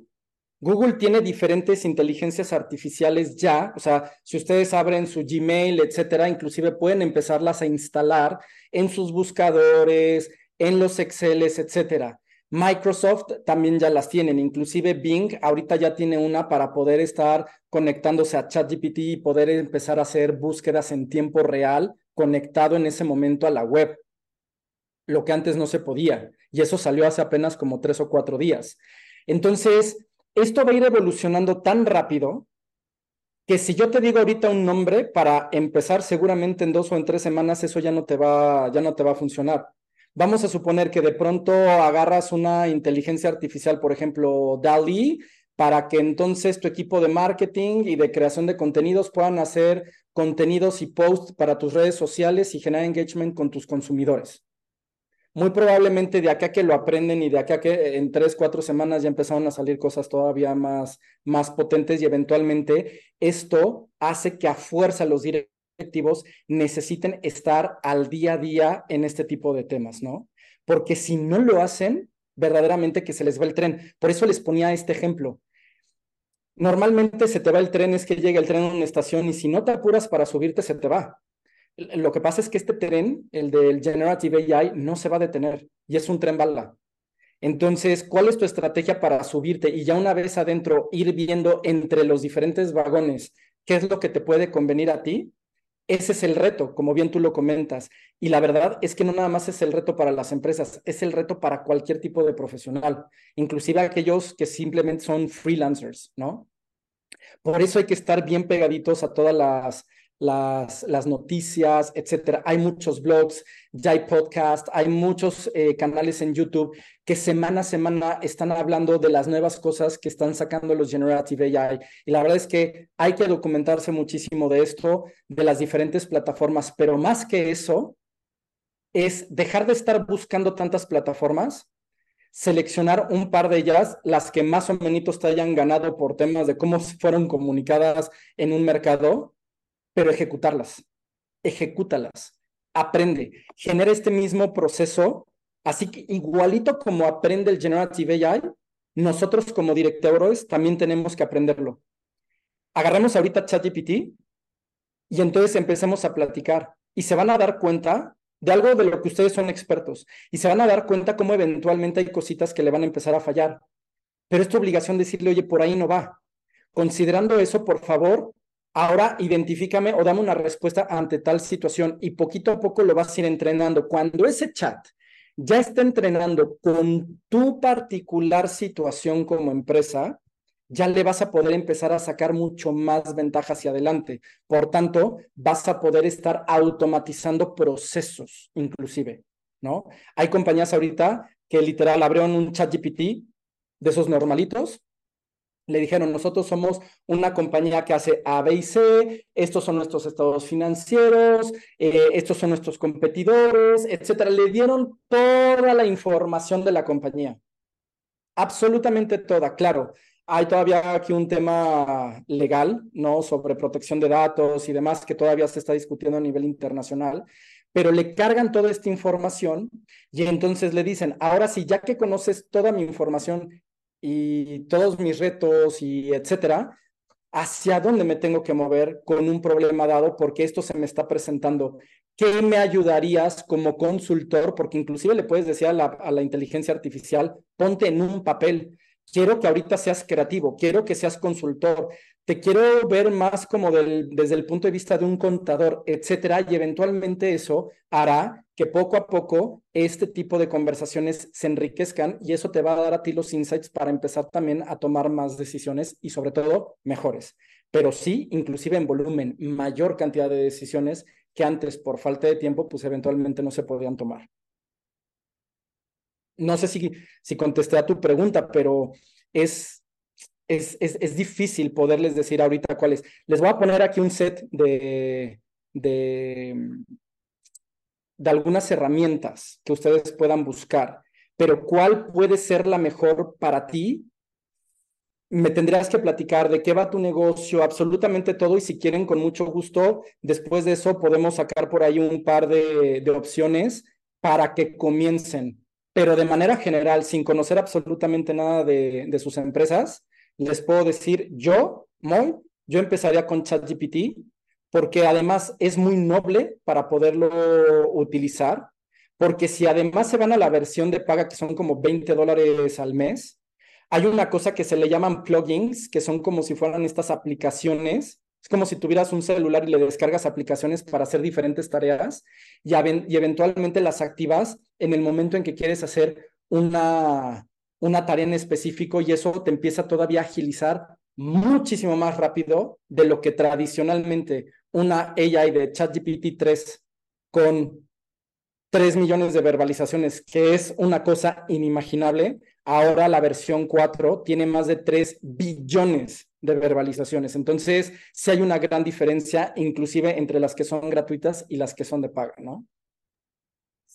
Google tiene diferentes inteligencias artificiales ya, o sea, si ustedes abren su Gmail, etcétera, inclusive pueden empezarlas a instalar en sus buscadores, en los Exceles, etcétera. Microsoft también ya las tienen, inclusive Bing ahorita ya tiene una para poder estar conectándose a ChatGPT y poder empezar a hacer búsquedas en tiempo real conectado en ese momento a la web, lo que antes no se podía. Y eso salió hace apenas como tres o cuatro días. Entonces, esto va a ir evolucionando tan rápido que si yo te digo ahorita un nombre para empezar seguramente en dos o en tres semanas eso ya no te va ya no te va a funcionar Vamos a suponer que de pronto agarras una inteligencia artificial, por ejemplo, DALI, para que entonces tu equipo de marketing y de creación de contenidos puedan hacer contenidos y posts para tus redes sociales y generar engagement con tus consumidores. muy probablemente de acá que lo aprenden y de acá que en tres, cuatro semanas ya empezaron a salir cosas todavía más, más potentes y eventualmente esto hace que a fuerza los directivos necesiten estar al día a día en este tipo de temas, ¿no? Porque si no lo hacen, verdaderamente que se les va el tren. Por eso les ponía este ejemplo. Normalmente se te va el tren, es que llega el tren a una estación y si no te apuras para subirte, se te va. Lo que pasa es que este tren, el del Generative AI, no se va a detener y es un tren bala. Entonces, ¿cuál es tu estrategia para subirte y ya una vez adentro ir viendo entre los diferentes vagones qué es lo que te puede convenir a ti? Ese es el reto, como bien tú lo comentas. Y la verdad es que no nada más es el reto para las empresas, es el reto para cualquier tipo de profesional, inclusive aquellos que simplemente son freelancers, ¿no? Por eso hay que estar bien pegaditos a todas las las, noticias, etcétera. Hay muchos blogs, ya hay podcasts, hay muchos eh, canales en YouTube que semana a semana están hablando de las nuevas cosas que están sacando los Generative AI. Y la verdad es que hay que documentarse muchísimo de esto, de las diferentes plataformas, pero más que eso, es dejar de estar buscando tantas plataformas seleccionar un par de ellas, las que más o menos te hayan ganado por temas de cómo fueron comunicadas en un mercado pero ejecutarlas, ejecútalas, aprende, genera este mismo proceso, así que igualito como aprende el Generative AI, nosotros como directores también tenemos que aprenderlo. Agarremos ahorita ChatGPT y entonces empecemos a platicar y se van a dar cuenta de algo de lo que ustedes son expertos y se van a dar cuenta cómo eventualmente hay cositas que le van a empezar a fallar. Pero es tu obligación decirle, oye, por ahí no va. Considerando eso, por favor, Ahora identifícame o dame una respuesta ante tal situación y poquito a poco lo vas a ir entrenando. Cuando ese chat ya está entrenando con tu particular situación como empresa, ya le vas a poder empezar a sacar mucho más ventaja hacia adelante. Por tanto, vas a poder estar automatizando procesos, inclusive, ¿no? Hay compañías ahorita que literal abrieron un chat GPT de esos normalitos le dijeron, nosotros somos una compañía que hace A, B y C, estos son nuestros estados financieros, eh, estos son nuestros competidores, etcétera. Le dieron toda la información de la compañía. Absolutamente toda, claro. Hay todavía aquí un tema legal, ¿no? Sobre protección de datos y demás que todavía se está discutiendo a nivel internacional, pero le cargan toda esta información y entonces le dicen, ahora sí, ya que conoces toda mi información y todos mis retos y etcétera, hacia dónde me tengo que mover con un problema dado porque esto se me está presentando. ¿Qué me ayudarías como consultor? Porque inclusive le puedes decir a la, a la inteligencia artificial, ponte en un papel. Quiero que ahorita seas creativo, quiero que seas consultor, te quiero ver más como desde el punto de vista de un contador, etcétera, y eventualmente eso hará que poco a poco este tipo de conversaciones se enriquezcan y eso te va a dar a ti los insights para empezar también a tomar más decisiones y sobre todo mejores. Pero sí, inclusive en volumen, mayor cantidad de decisiones que antes por falta de tiempo, pues eventualmente no se podían tomar. No sé si, si contesté a tu pregunta, pero es es, es, difícil poderles decir ahorita cuáles. Les voy a poner aquí un set de, de, de algunas herramientas que ustedes puedan buscar, pero cuál puede ser la mejor para ti me tendrás que platicar de qué va tu negocio, absolutamente todo, y si quieren, con mucho gusto, después de eso podemos sacar por ahí un par de, de, opciones para que comiencen, pero de manera general, sin conocer absolutamente nada de, de sus empresas, les puedo decir, yo, Moy, yo empezaría con ChatGPT porque además es muy noble para poderlo utilizar, porque si además se van a la versión de paga que son como 20 dólares al mes, hay una cosa que se le llaman plugins, que son como si fueran estas aplicaciones. Es como si tuvieras un celular y le descargas aplicaciones para hacer diferentes tareas y, y eventualmente las activas en el momento en que quieres hacer una, una tarea en específico y eso te empieza todavía a agilizar muchísimo más rápido de lo que tradicionalmente una AI de ChatGPT 3 con 3 millones de verbalizaciones, que es una cosa inimaginable. Ahora la versión 4 tiene más de 3 billones de verbalizaciones. Entonces, sí hay una gran diferencia, inclusive entre las que son gratuitas y las que son de paga, ¿no?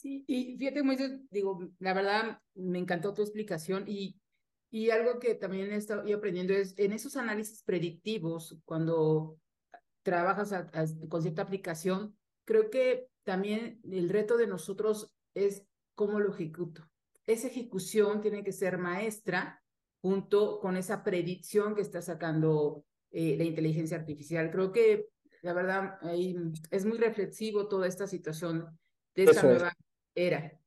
Sí, y fíjate, Moisés, digo, la verdad me encantó tu explicación y, y algo que también he estado aprendiendo es en esos análisis predictivos, cuando trabajas con cierta aplicación, creo que también el reto de nosotros es cómo lo ejecuto. Esa ejecución tiene que ser maestra junto con esa predicción que está sacando eh, la inteligencia artificial. Creo que la verdad es muy reflexivo toda esta situación de esta nueva era.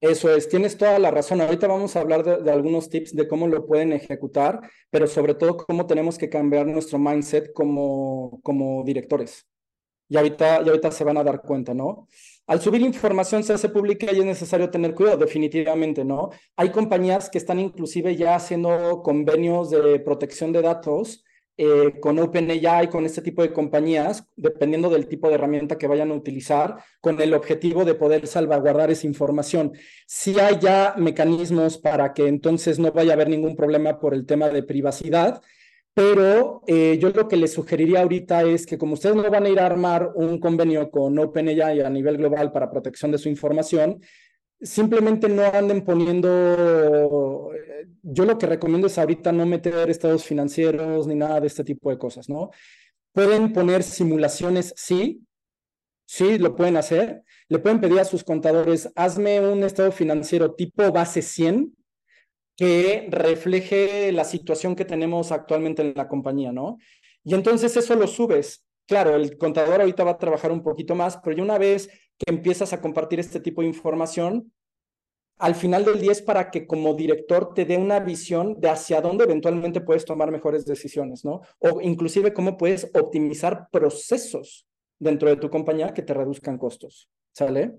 Eso es, tienes toda la razón. Ahorita vamos a hablar de, algunos tips de cómo lo pueden ejecutar, pero sobre todo cómo tenemos que cambiar nuestro mindset como, como directores. Y ahorita, y ahorita se van a dar cuenta, ¿no? Al subir información se hace pública y es necesario tener cuidado, definitivamente, ¿no? Hay compañías que están inclusive ya haciendo convenios de protección de datos eh, con OpenAI, con este tipo de compañías, dependiendo del tipo de herramienta que vayan a utilizar, con el objetivo de poder salvaguardar esa información. Si hay ya mecanismos para que entonces no vaya a haber ningún problema por el tema de privacidad, pero eh, yo lo que les sugeriría ahorita es que como ustedes no van a ir a armar un convenio con OpenAI a nivel global para protección de su información, simplemente no anden poniendo, yo lo que recomiendo es ahorita no meter estados financieros ni nada de este tipo de cosas, ¿no? Pueden poner simulaciones, sí, sí, lo pueden hacer. Le pueden pedir a sus contadores, hazme un estado financiero tipo base 100 que refleje la situación que tenemos actualmente en la compañía, ¿no? Y entonces eso lo subes. Claro, el contador ahorita va a trabajar un poquito más, pero ya una vez que empiezas a compartir este tipo de información, al final del día es para que como director te dé una visión de hacia dónde eventualmente puedes tomar mejores decisiones, ¿no? O inclusive cómo puedes optimizar procesos dentro de tu compañía que te reduzcan costos, ¿sale?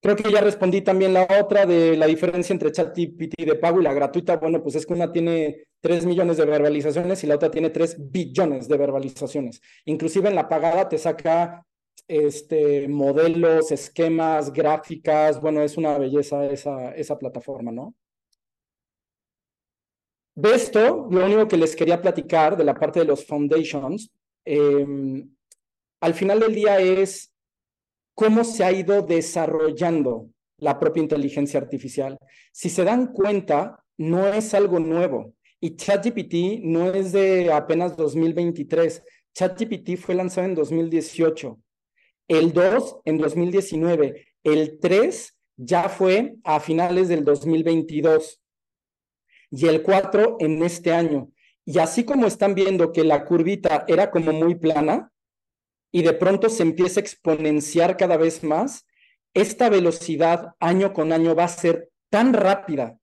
Creo que ya respondí también la otra de la diferencia entre ChatGPT de pago y la gratuita. Bueno, pues es que una tiene 3 millones de verbalizaciones y la otra tiene 3 billones de verbalizaciones. Inclusive en la pagada te saca este, modelos, esquemas, gráficas. Bueno, es una belleza esa, esa plataforma, ¿no? De esto, lo único que les quería platicar de la parte de los foundations, em, al final del día es cómo se ha ido desarrollando la propia inteligencia artificial. Si se dan cuenta, no es algo nuevo. Y ChatGPT no es de apenas 2023. ChatGPT fue lanzado en 2018 el 2 en 2019, el 3 ya fue a finales del 2022 y el 4 en este año. Y así como están viendo que la curvita era como muy plana y de pronto se empieza a exponenciar cada vez más, esta velocidad año con año va a ser tan rápida,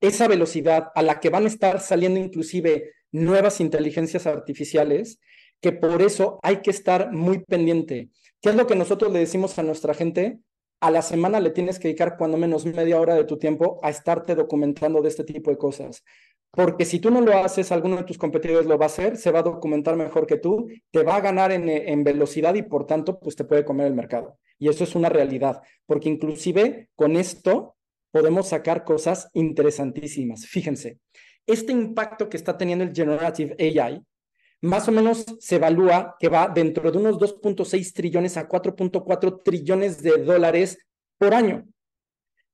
esa velocidad a la que van a estar saliendo inclusive nuevas inteligencias artificiales, que por eso hay que estar muy pendiente. ¿Qué es lo que nosotros le decimos a nuestra gente? A la semana le tienes que dedicar cuando menos media hora de tu tiempo a estarte documentando de este tipo de cosas. Porque si tú no lo haces, alguno de tus competidores lo va a hacer, se va a documentar mejor que tú, te va a ganar en, en velocidad y por tanto, pues te puede comer el mercado. Y eso es una realidad, porque inclusive con esto podemos sacar cosas interesantísimas. Fíjense, este impacto que está teniendo el Generative AI más o menos se evalúa que va dentro de unos 2.6 trillones a 4.4 trillones de dólares por año.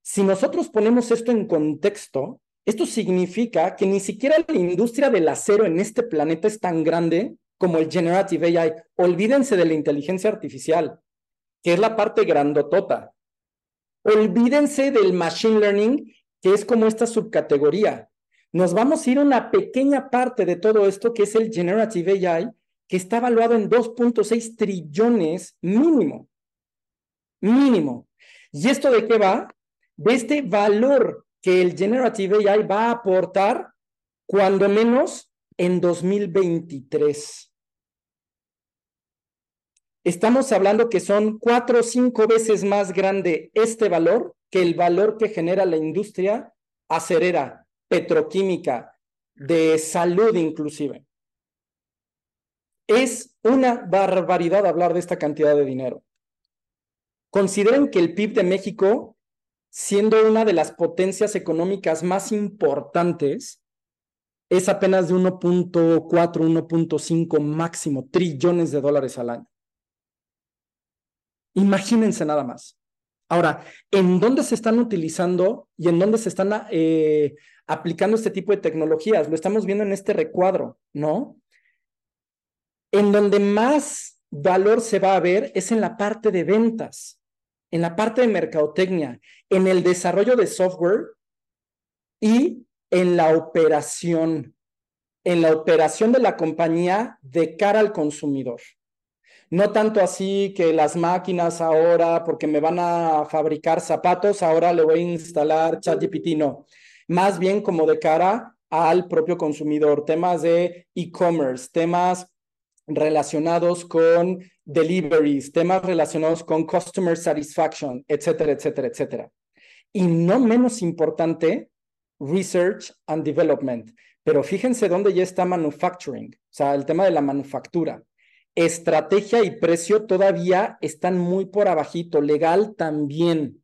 Si nosotros ponemos esto en contexto, esto significa que ni siquiera la industria del acero en este planeta es tan grande como el generative AI. Olvídense de la inteligencia artificial, que es la parte grandotota. Olvídense del machine learning, que es como esta subcategoría nos vamos a ir a una pequeña parte de todo esto que es el Generative AI, que está evaluado en 2.6 trillones mínimo. Mínimo. ¿Y esto de qué va? De este valor que el Generative AI va a aportar cuando menos en 2023. Estamos hablando que son cuatro o cinco veces más grande este valor que el valor que genera la industria acerera petroquímica, de salud inclusive. Es una barbaridad hablar de esta cantidad de dinero. Consideren que el PIB de México, siendo una de las potencias económicas más importantes, es apenas de 1.4, 1.5 máximo trillones de dólares al año. Imagínense nada más. Ahora, ¿en dónde se están utilizando y en dónde se están eh, aplicando este tipo de tecnologías? Lo estamos viendo en este recuadro, ¿no? En donde más valor se va a ver es en la parte de ventas, en la parte de mercadotecnia, en el desarrollo de software y en la operación, en la operación de la compañía de cara al consumidor. No tanto así que las máquinas ahora, porque me van a fabricar zapatos, ahora le voy a instalar ChatGPT, no. Más bien como de cara al propio consumidor, temas de e-commerce, temas relacionados con deliveries, temas relacionados con customer satisfaction, etcétera, etcétera, etcétera. Y no menos importante, research and development. Pero fíjense dónde ya está manufacturing, o sea, el tema de la manufactura estrategia y precio todavía están muy por abajito, legal también,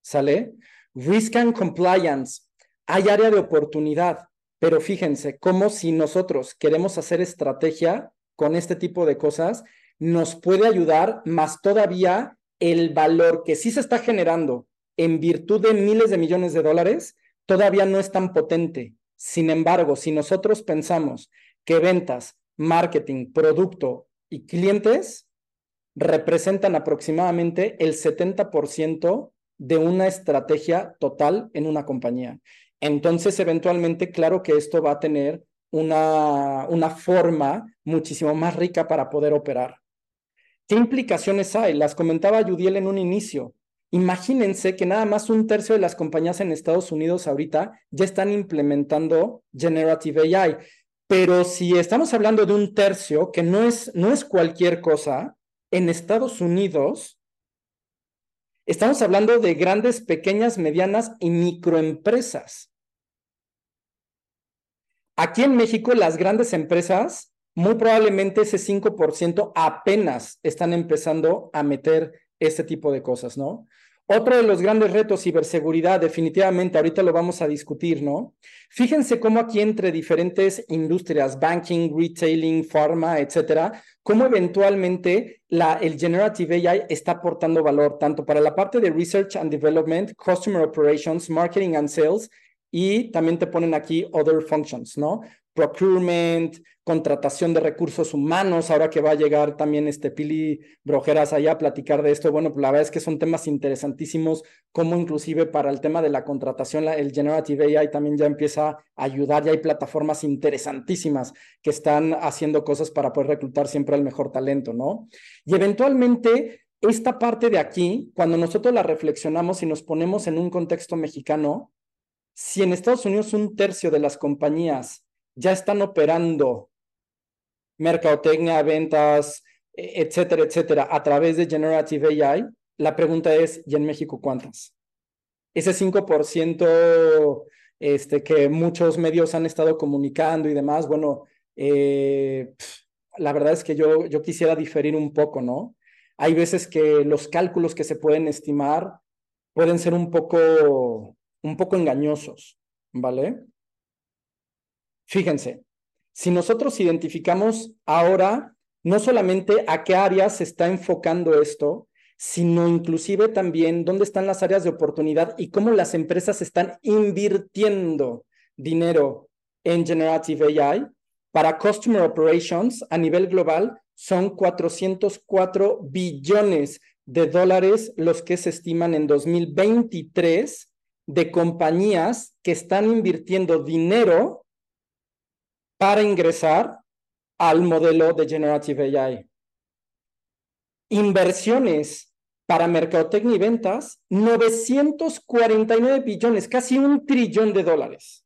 ¿sale? Risk and compliance, hay área de oportunidad, pero fíjense, como si nosotros queremos hacer estrategia con este tipo de cosas, nos puede ayudar más todavía el valor que sí se está generando en virtud de miles de millones de dólares, todavía no es tan potente. Sin embargo, si nosotros pensamos que ventas, marketing, producto y clientes representan aproximadamente el 70% de una estrategia total en una compañía. Entonces, eventualmente, claro que esto va a tener una, una forma muchísimo más rica para poder operar. ¿Qué implicaciones hay? Las comentaba Yudiel en un inicio. Imagínense que nada más un tercio de las compañías en Estados Unidos ahorita ya están implementando Generative AI. Pero si estamos hablando de un tercio, que no es, no es cualquier cosa, en Estados Unidos estamos hablando de grandes, pequeñas, medianas y microempresas. Aquí en México, las grandes empresas, muy probablemente ese 5% apenas están empezando a meter este tipo de cosas, ¿no? Otro de los grandes retos, ciberseguridad, definitivamente, ahorita lo vamos a discutir, ¿no? Fíjense cómo aquí entre diferentes industrias, banking, retailing, pharma, etcétera, cómo eventualmente el Generative AI está aportando valor, tanto para la parte de Research and Development, Customer Operations, Marketing and Sales, y también te ponen aquí Other Functions, ¿no? Procurement, contratación de recursos humanos, ahora que va a llegar también este Pili Brojeras allá a platicar de esto, bueno, pues la verdad es que son temas interesantísimos, como inclusive para el tema de la contratación, el Generative AI también ya empieza a ayudar, ya hay plataformas interesantísimas que están haciendo cosas para poder reclutar siempre al mejor talento, ¿no? Y eventualmente esta parte de aquí, cuando nosotros la reflexionamos y nos ponemos en un contexto mexicano, si en Estados Unidos un tercio de las compañías ya están operando mercadotecnia, ventas, e, etcétera, etcétera, a través de Generative AI, la pregunta es, ¿y en México cuántas? Ese 5% este, que muchos medios han estado comunicando y demás, bueno, eh, la verdad es que yo, yo quisiera diferir un poco, ¿no? Hay veces que los cálculos que se pueden estimar pueden ser un poco, un poco engañosos, ¿vale? Fíjense, si nosotros identificamos ahora no solamente a qué áreas se está enfocando esto, sino inclusive también dónde están las áreas de oportunidad y cómo las empresas están invirtiendo dinero en Generative AI. Para Customer Operations a nivel global son 404 billones de dólares los que se estiman en 2023 de compañías que están invirtiendo dinero para ingresar al modelo de Generative AI. Inversiones para mercadotecnia y ventas, 949 billones, casi un trillón de dólares.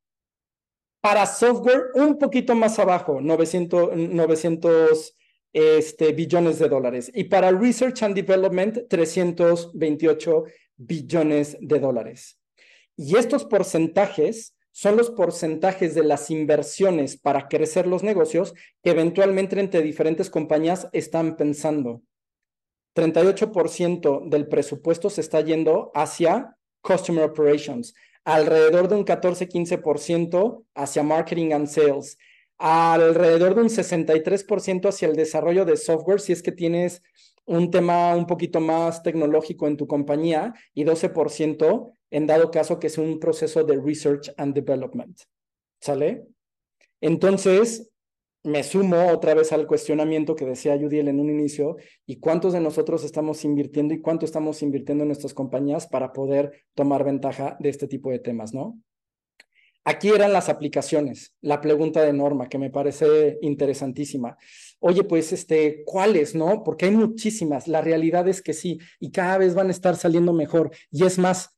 Para software, un poquito más abajo, 900, 900 este, billones de dólares. Y para Research and Development, 328 billones de dólares. Y estos porcentajes son los porcentajes de las inversiones para crecer los negocios que eventualmente entre diferentes compañías están pensando. 38% del presupuesto se está yendo hacia Customer Operations, alrededor de un 14-15% hacia Marketing and Sales, alrededor de un 63% hacia el desarrollo de software, si es que tienes un tema un poquito más tecnológico en tu compañía y 12% en dado caso que es un proceso de research and development. ¿Sale? Entonces, me sumo otra vez al cuestionamiento que decía Judiel en un inicio, ¿y cuántos de nosotros estamos invirtiendo y cuánto estamos invirtiendo en nuestras compañías para poder tomar ventaja de este tipo de temas, ¿no? Aquí eran las aplicaciones, la pregunta de Norma, que me parece interesantísima. Oye, pues, este, ¿cuáles, no? Porque hay muchísimas. La realidad es que sí, y cada vez van a estar saliendo mejor. Y es más,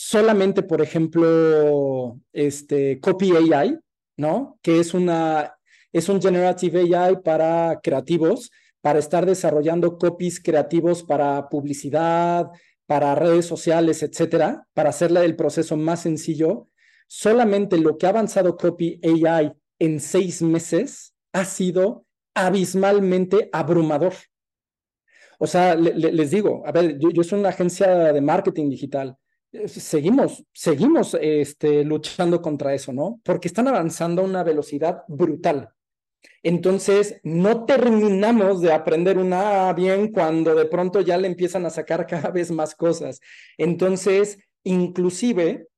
solamente, por ejemplo, este, Copy AI, ¿no? Que es una, es un Generative AI para creativos, para estar desarrollando copies creativos para publicidad, para redes sociales, etcétera, para hacerle el proceso más sencillo solamente lo que ha avanzado Copy AI en seis meses ha sido abismalmente abrumador. O sea, les digo, a ver, yo, soy una agencia de marketing digital. Seguimos, seguimos este, luchando contra eso, ¿no? Porque están avanzando a una velocidad brutal. Entonces, no terminamos de aprender una bien cuando de pronto ya le empiezan a sacar [laughs] cada vez más cosas. Entonces, inclusive,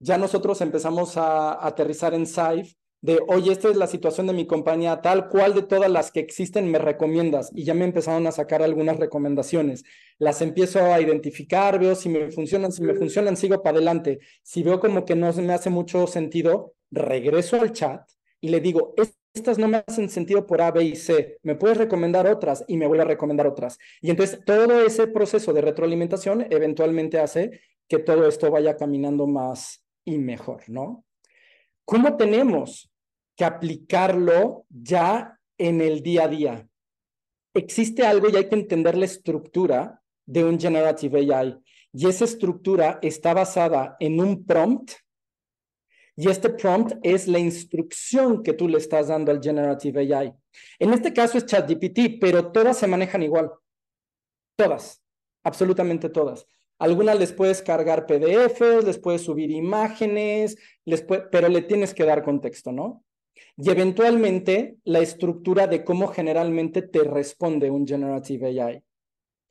ya nosotros empezamos a, aterrizar en SAIF de, oye, esta es la situación de mi compañía, tal cual de todas las que existen me recomiendas. Y ya me empezaron a sacar algunas recomendaciones. Las empiezo a identificar, veo si me funcionan, si me funcionan, sigo para adelante. Si veo como que no me hace mucho sentido, regreso al chat y le digo, estas no me hacen sentido por A, B y C, me puedes recomendar otras y me voy a recomendar otras. Y entonces todo ese proceso de retroalimentación eventualmente hace que todo esto vaya caminando más, y mejor, ¿no? ¿Cómo tenemos aplicarlo ya en el día a día? Existe algo y hay que entender la estructura de un Generative AI. Y esa estructura está basada en un prompt. Y este prompt es la instrucción que tú le estás dando al Generative AI. En este caso es ChatGPT, pero todas se manejan igual. Todas, absolutamente todas. Algunas les puedes cargar PDFs, les puedes subir imágenes, les pero le tienes que dar contexto, ¿no? Y eventualmente la estructura de cómo generalmente te responde un Generative AI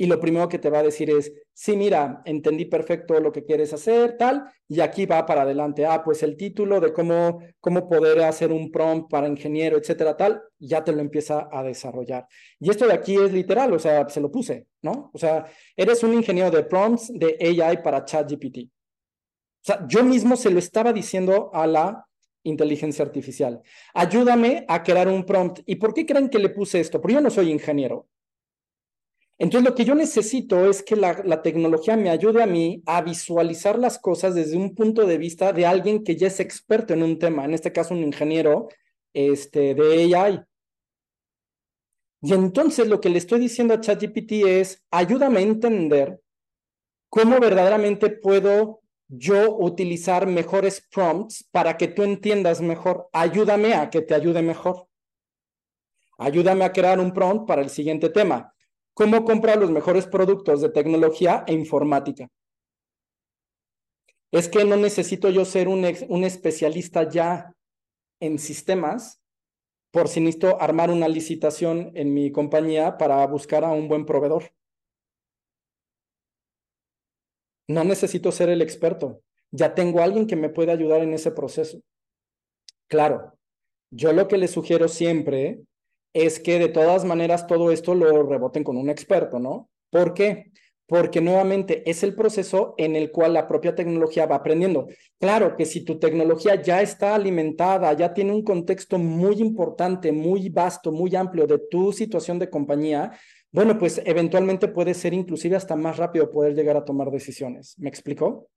y lo primero que te va a decir es, sí, mira, entendí perfecto lo que quieres hacer, tal, y aquí va para adelante. Ah, pues el título de cómo, cómo poder hacer un prompt para ingeniero, etcétera, tal, ya te lo empieza a desarrollar. Y esto de aquí es literal, o sea, se lo puse, ¿no? O sea, eres un ingeniero de prompts de AI para ChatGPT. O sea, yo mismo se lo estaba diciendo a la inteligencia artificial. Ayúdame a crear un prompt. ¿Y por qué creen que le puse esto? Porque yo no soy ingeniero. Entonces, lo que yo necesito es que la, tecnología me ayude a mí a visualizar las cosas desde un punto de vista de alguien que ya es experto en un tema, en este caso un ingeniero este, de AI. Y entonces lo que le estoy diciendo a ChatGPT es, ayúdame a entender cómo verdaderamente puedo yo utilizar mejores prompts para que tú entiendas mejor. Ayúdame a que te ayude mejor. Ayúdame a crear un prompt para el siguiente tema cómo comprar los mejores productos de tecnología e informática. Es que no necesito yo ser un, especialista ya en sistemas por si necesito armar una licitación en mi compañía para buscar a un buen proveedor. No necesito ser el experto. Ya tengo a alguien que me puede ayudar en ese proceso. Claro, yo lo que le sugiero siempre es que de todas maneras todo esto lo reboten con un experto, ¿no? ¿Por qué? Porque nuevamente es el proceso en el cual la propia tecnología va aprendiendo. Claro que si tu tecnología ya está alimentada, ya tiene un contexto muy importante, muy vasto, muy amplio de tu situación de compañía, bueno, pues eventualmente puede ser inclusive hasta más rápido poder llegar a tomar decisiones. ¿Me explico?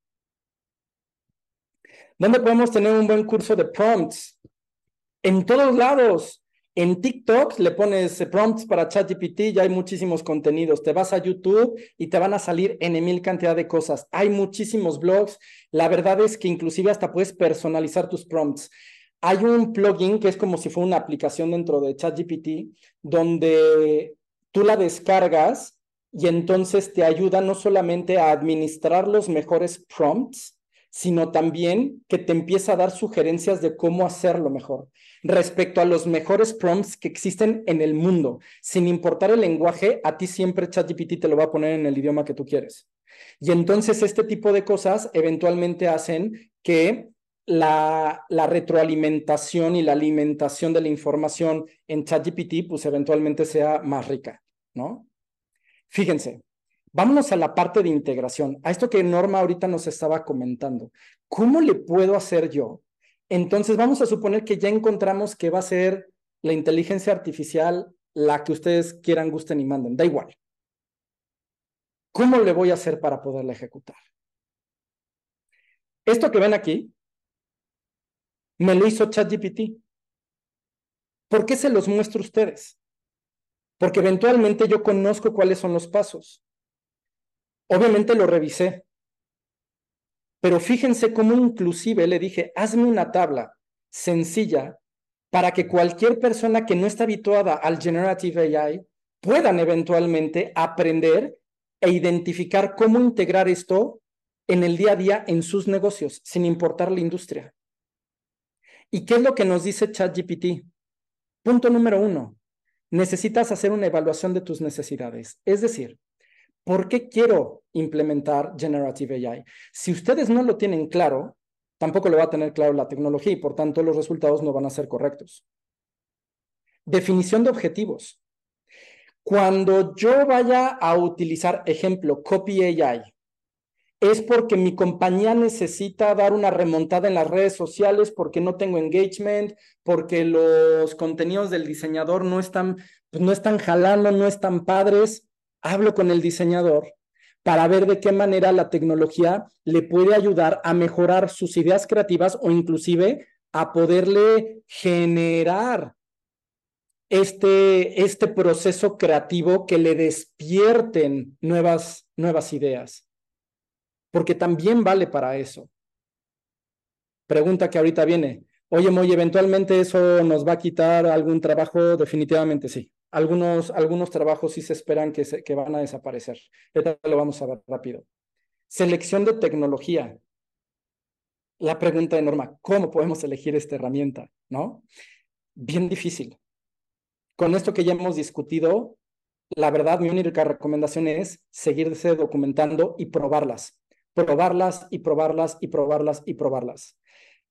¿Dónde podemos tener un buen curso de prompts? En todos lados. En TikTok le pones prompts para ChatGPT, ya hay muchísimos contenidos. Te vas a YouTube y te van a salir en mil cantidad de cosas. Hay muchísimos blogs. La verdad es que inclusive hasta puedes personalizar tus prompts. Hay un plugin que es como si fuera una aplicación dentro de ChatGPT donde tú la descargas y entonces te ayuda no solamente a administrar los mejores prompts, sino también que te empieza a dar sugerencias de cómo hacerlo mejor respecto a los mejores prompts que existen en el mundo. Sin importar el lenguaje, a ti siempre ChatGPT te lo va a poner en el idioma que tú quieres. Y entonces este tipo de cosas eventualmente hacen que la, retroalimentación y la alimentación de la información en ChatGPT, pues eventualmente sea más rica, ¿no? Fíjense, vámonos a la parte de integración, a esto que Norma ahorita nos estaba comentando. ¿Cómo le puedo hacer yo? Entonces, vamos a suponer que ya encontramos que va a ser la inteligencia artificial la que ustedes quieran, gusten y manden, da igual. ¿Cómo le voy a hacer para poderla ejecutar? Esto que ven aquí me lo hizo ChatGPT. ¿Por qué se los muestro a ustedes? Porque eventualmente yo conozco cuáles son los pasos. Obviamente lo revisé. Pero fíjense cómo inclusive le dije, hazme una tabla sencilla para que cualquier persona que no está habituada al Generative AI puedan eventualmente aprender e identificar cómo integrar esto en el día a día en sus negocios, sin importar la industria. ¿Y qué es lo que nos dice ChatGPT? Punto número uno, necesitas hacer una evaluación de tus necesidades. Es decir, ¿por qué quiero implementar Generative AI? Si ustedes no lo tienen claro, tampoco lo va a tener claro la tecnología y por tanto los resultados no van a ser correctos. Definición de objetivos. Cuando yo vaya a utilizar, ejemplo, Copy AI, es porque mi compañía necesita dar una remontada en las redes sociales porque no tengo engagement, porque los contenidos del diseñador no están, pues no están jalando, no están padres. Hablo con el diseñador para ver de qué manera la tecnología le puede ayudar a mejorar sus ideas creativas o inclusive a poderle generar este, este proceso creativo que le despierten nuevas, nuevas ideas porque también vale para eso. Pregunta que ahorita viene. Oye, Moy, eventualmente eso nos va a quitar algún trabajo, definitivamente sí. Algunos, algunos trabajos sí se esperan que, que van a desaparecer. Esto lo vamos a ver rápido. Selección de tecnología. La pregunta de Norma, ¿cómo podemos elegir esta herramienta? ¿No? Bien difícil. Con esto que ya hemos discutido, la verdad, mi única recomendación es seguirse documentando y probarlas probarlas y probarlas y probarlas y probarlas.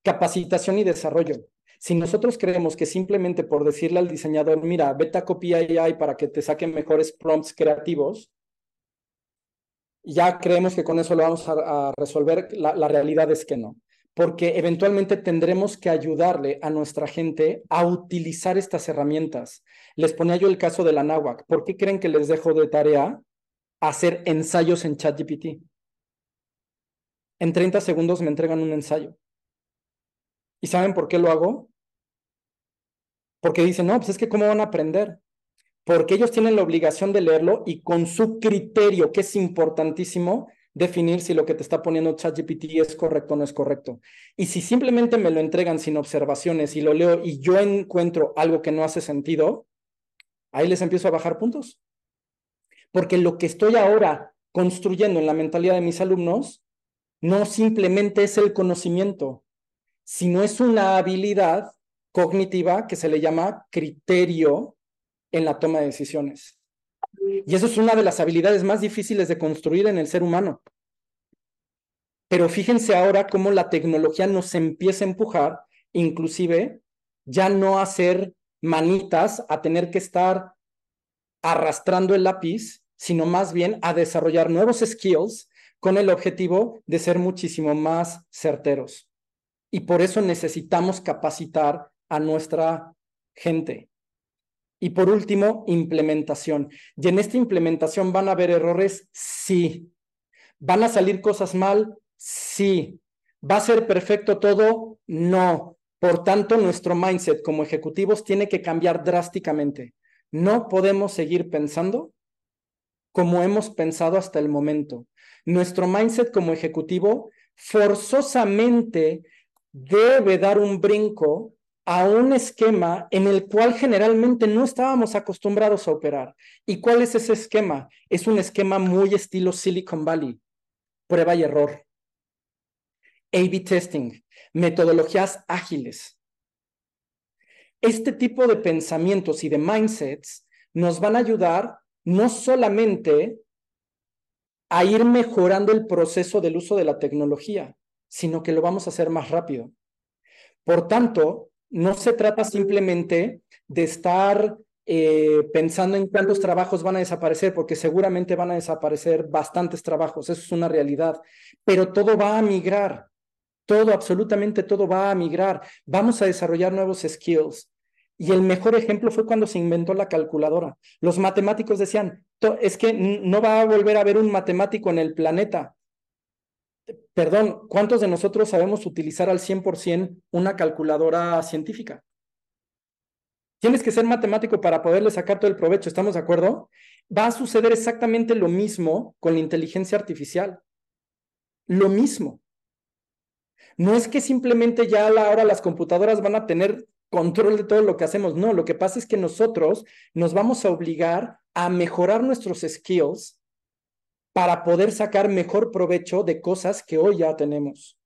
Capacitación y desarrollo. Si nosotros creemos que simplemente por decirle al diseñador, mira, vete a copia AI para que te saquen mejores prompts creativos, ya creemos que con eso lo vamos a, resolver, la, la realidad es que no, porque eventualmente tendremos que ayudarle a nuestra gente a utilizar estas herramientas. Les ponía yo el caso de la NAWAC. ¿Por qué creen que les dejo de tarea hacer ensayos en ChatGPT? En 30 segundos me entregan un ensayo. ¿Y saben por qué lo hago? Porque dicen, no, pues es que ¿cómo van a aprender? Porque ellos tienen la obligación de leerlo y con su criterio, que es importantísimo, definir si lo que te está poniendo ChatGPT es correcto o no es correcto. Y si simplemente me lo entregan sin observaciones y lo leo y yo encuentro algo que no hace sentido, ahí les empiezo a bajar puntos. Porque lo que estoy ahora construyendo en la mentalidad de mis alumnos no simplemente es el conocimiento, sino es una habilidad cognitiva que se le llama criterio en la toma de decisiones. Y eso es una de las habilidades más difíciles de construir en el ser humano. Pero fíjense ahora cómo la tecnología nos empieza a empujar, inclusive ya no a hacer manitas, a tener que estar arrastrando el lápiz, sino más bien a desarrollar nuevos skills con el objetivo de ser muchísimo más certeros. Y por eso necesitamos capacitar a nuestra gente. Y por último, implementación. Y en esta implementación van a haber errores, sí. ¿Van a salir cosas mal? Sí. ¿Va a ser perfecto todo? No. Por tanto, nuestro mindset como ejecutivos tiene que cambiar drásticamente. No podemos seguir pensando como hemos pensado hasta el momento nuestro mindset como ejecutivo forzosamente debe dar un brinco a un esquema en el cual generalmente no estábamos acostumbrados a operar. ¿Y cuál es ese esquema? Es un esquema muy estilo Silicon Valley, prueba y error. A-B testing, metodologías ágiles. Este tipo de pensamientos y de mindsets nos van a ayudar no solamente a ir mejorando el proceso del uso de la tecnología, sino que lo vamos a hacer más rápido. Por tanto, no se trata simplemente de estar eh, pensando en cuántos trabajos van a desaparecer, porque seguramente van a desaparecer bastantes trabajos, eso es una realidad, pero todo va a migrar, todo, absolutamente todo va a migrar. Vamos a desarrollar nuevos skills. Y el mejor ejemplo fue cuando se inventó la calculadora. Los matemáticos decían, es que no va a volver a haber un matemático en el planeta. Perdón, ¿cuántos de nosotros sabemos utilizar al 100% una calculadora científica? Tienes que ser matemático para poderle sacar todo el provecho, ¿estamos de acuerdo? Va a suceder exactamente lo mismo con la inteligencia artificial. Lo mismo. No es que simplemente ya a la hora las computadoras van a tener control de todo lo que hacemos. No, lo que pasa es que nosotros nos vamos a obligar a mejorar nuestros skills para poder sacar mejor provecho de cosas que hoy ya tenemos.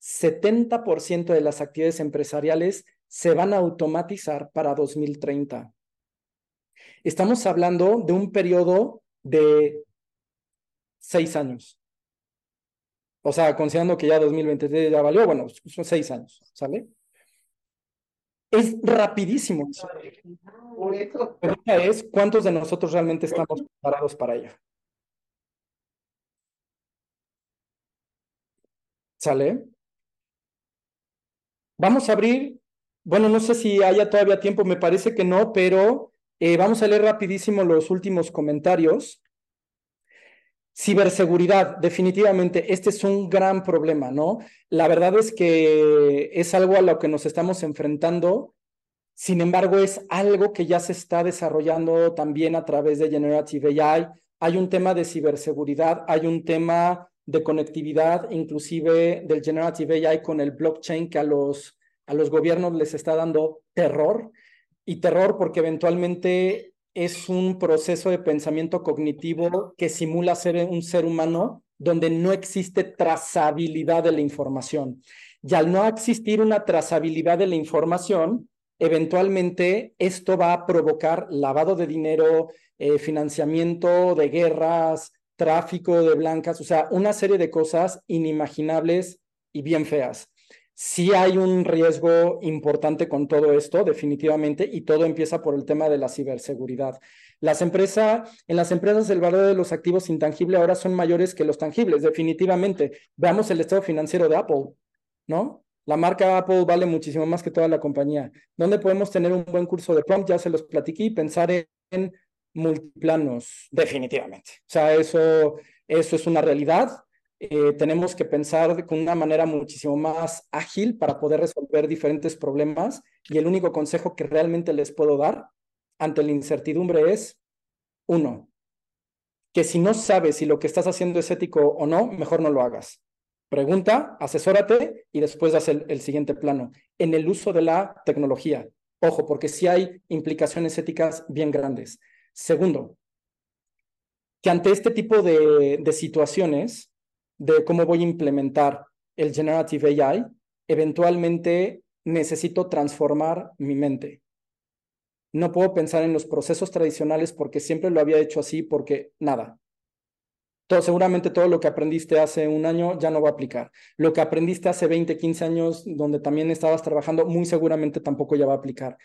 70% de las actividades empresariales se van a automatizar para 2030. Estamos hablando de un periodo de seis años. O sea, considerando que ya 2023 ya valió, bueno, son seis años, ¿sale? Es rapidísimo. La pregunta es, ¿cuántos de nosotros realmente estamos preparados para ello? ¿Sale? Vamos a abrir bueno, no sé si haya todavía tiempo, me parece que no, pero eh, vamos a leer rapidísimo los últimos comentarios. Ciberseguridad, definitivamente, este es un gran problema, ¿no? La verdad es que es algo a lo que nos estamos enfrentando, sin embargo, es algo que ya se está desarrollando también a través de Generative AI. Hay un tema de ciberseguridad, hay un tema de conectividad, inclusive del Generative AI con el blockchain que a los a los gobiernos les está dando terror y terror porque eventualmente es un proceso de pensamiento cognitivo que simula ser un ser humano donde no existe trazabilidad de la información. Y al no existir una trazabilidad de la información, eventualmente esto va a provocar lavado de dinero, eh, financiamiento de guerras, tráfico de blancas, o sea, una serie de cosas inimaginables y bien feas sí hay un riesgo importante con todo esto, definitivamente, y todo empieza por el tema de la ciberseguridad. Las empresas, en las empresas el valor de los activos intangibles ahora son mayores que los tangibles, definitivamente. Veamos el estado financiero de Apple, ¿no? La marca Apple vale muchísimo más que toda la compañía. ¿Dónde podemos tener un buen curso de prompt? Ya se los platiqué y pensar en, multiplanos, definitivamente. O sea, eso, eso es una realidad. Eh, tenemos que pensar con una manera muchísimo más ágil para poder resolver diferentes problemas y el único consejo que realmente les puedo dar ante la incertidumbre es, uno, que si no sabes si lo que estás haciendo es ético o no, mejor no lo hagas. Pregunta, asesórate y después haz el, siguiente plano. En el uso de la tecnología. Ojo, porque sí hay implicaciones éticas bien grandes. Segundo, que ante este tipo de situaciones, de cómo voy a implementar el Generative AI, eventualmente necesito transformar mi mente. No puedo pensar en los procesos tradicionales porque siempre lo había hecho así, porque nada. Todo, seguramente todo lo que aprendiste hace un año ya no va a aplicar. Lo que aprendiste hace 20, 15 años, donde también estabas trabajando, muy seguramente tampoco ya va a aplicar.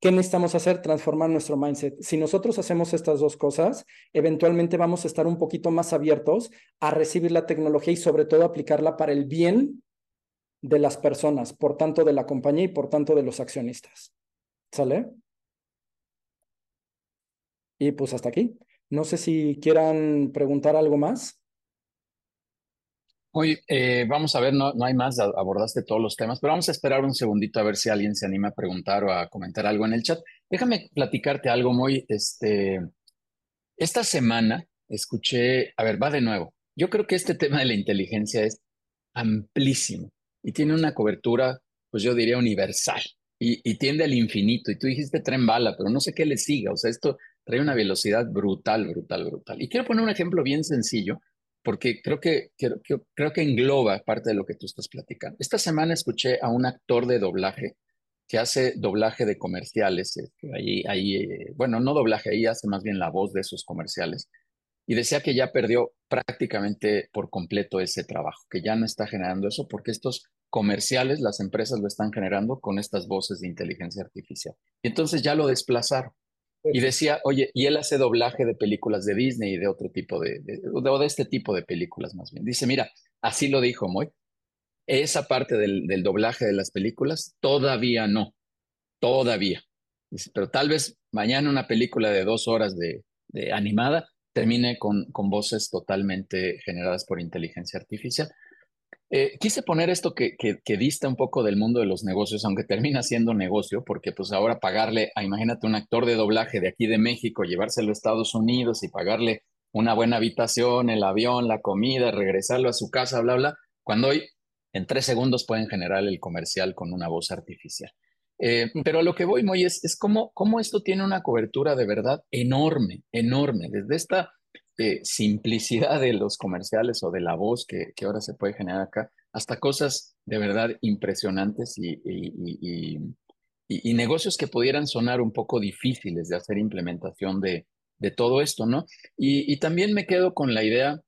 ¿Qué necesitamos hacer? Transformar nuestro mindset. Si nosotros hacemos estas dos cosas, eventualmente vamos a estar un poquito más abiertos a recibir la tecnología y sobre todo aplicarla para el bien de las personas, por tanto de la compañía y por tanto de los accionistas. ¿Sale? Y pues hasta aquí. No sé si quieran preguntar algo más. Oye, eh, vamos a ver, no, no hay más, abordaste todos los temas, pero vamos a esperar un segundito a ver si alguien se anima a preguntar o a comentar algo en el chat. Déjame platicarte algo muy, este, esta semana escuché, a ver, va de nuevo. Yo creo que este tema de la inteligencia es amplísimo y tiene una cobertura, pues yo diría universal y, y tiende al infinito. Y tú dijiste tren bala, pero no sé qué le siga. O sea, esto trae una velocidad brutal, brutal, brutal. Y quiero poner un ejemplo bien sencillo porque creo que, creo, que engloba parte de lo que tú estás platicando. Esta semana escuché a un actor de doblaje que hace doblaje de comerciales, este, ahí, ahí, eh, bueno, no doblaje, ahí hace más bien la voz de esos comerciales, y decía que ya perdió prácticamente por completo ese trabajo, que ya no está generando eso porque estos comerciales, las empresas lo están generando con estas voces de inteligencia artificial. Y entonces ya lo desplazaron. Y decía, oye, y él hace doblaje de películas de Disney y de otro tipo de, de, de, este tipo de películas más bien. Dice, mira, así lo dijo Moy, esa parte del, del doblaje de las películas todavía no, todavía. Pero tal vez mañana una película de dos horas de, de animada termine con, con voces totalmente generadas por inteligencia artificial. Eh, quise poner esto que, que, dista un poco del mundo de los negocios, aunque termina siendo negocio, porque pues ahora pagarle a, imagínate, un actor de doblaje de aquí de México, llevárselo a Estados Unidos y pagarle una buena habitación, el avión, la comida, regresarlo a su casa, bla, bla, cuando hoy en tres segundos pueden generar el comercial con una voz artificial. Eh, pero a lo que voy, Moy, es, es cómo, cómo esto tiene una cobertura de verdad enorme, enorme, desde esta eh, simplicidad de los comerciales o de la voz que, que, ahora se puede generar acá, hasta cosas de verdad impresionantes y, y, y, negocios que pudieran sonar un poco difíciles de hacer implementación de, de todo esto, ¿no? Y, también me quedo con la idea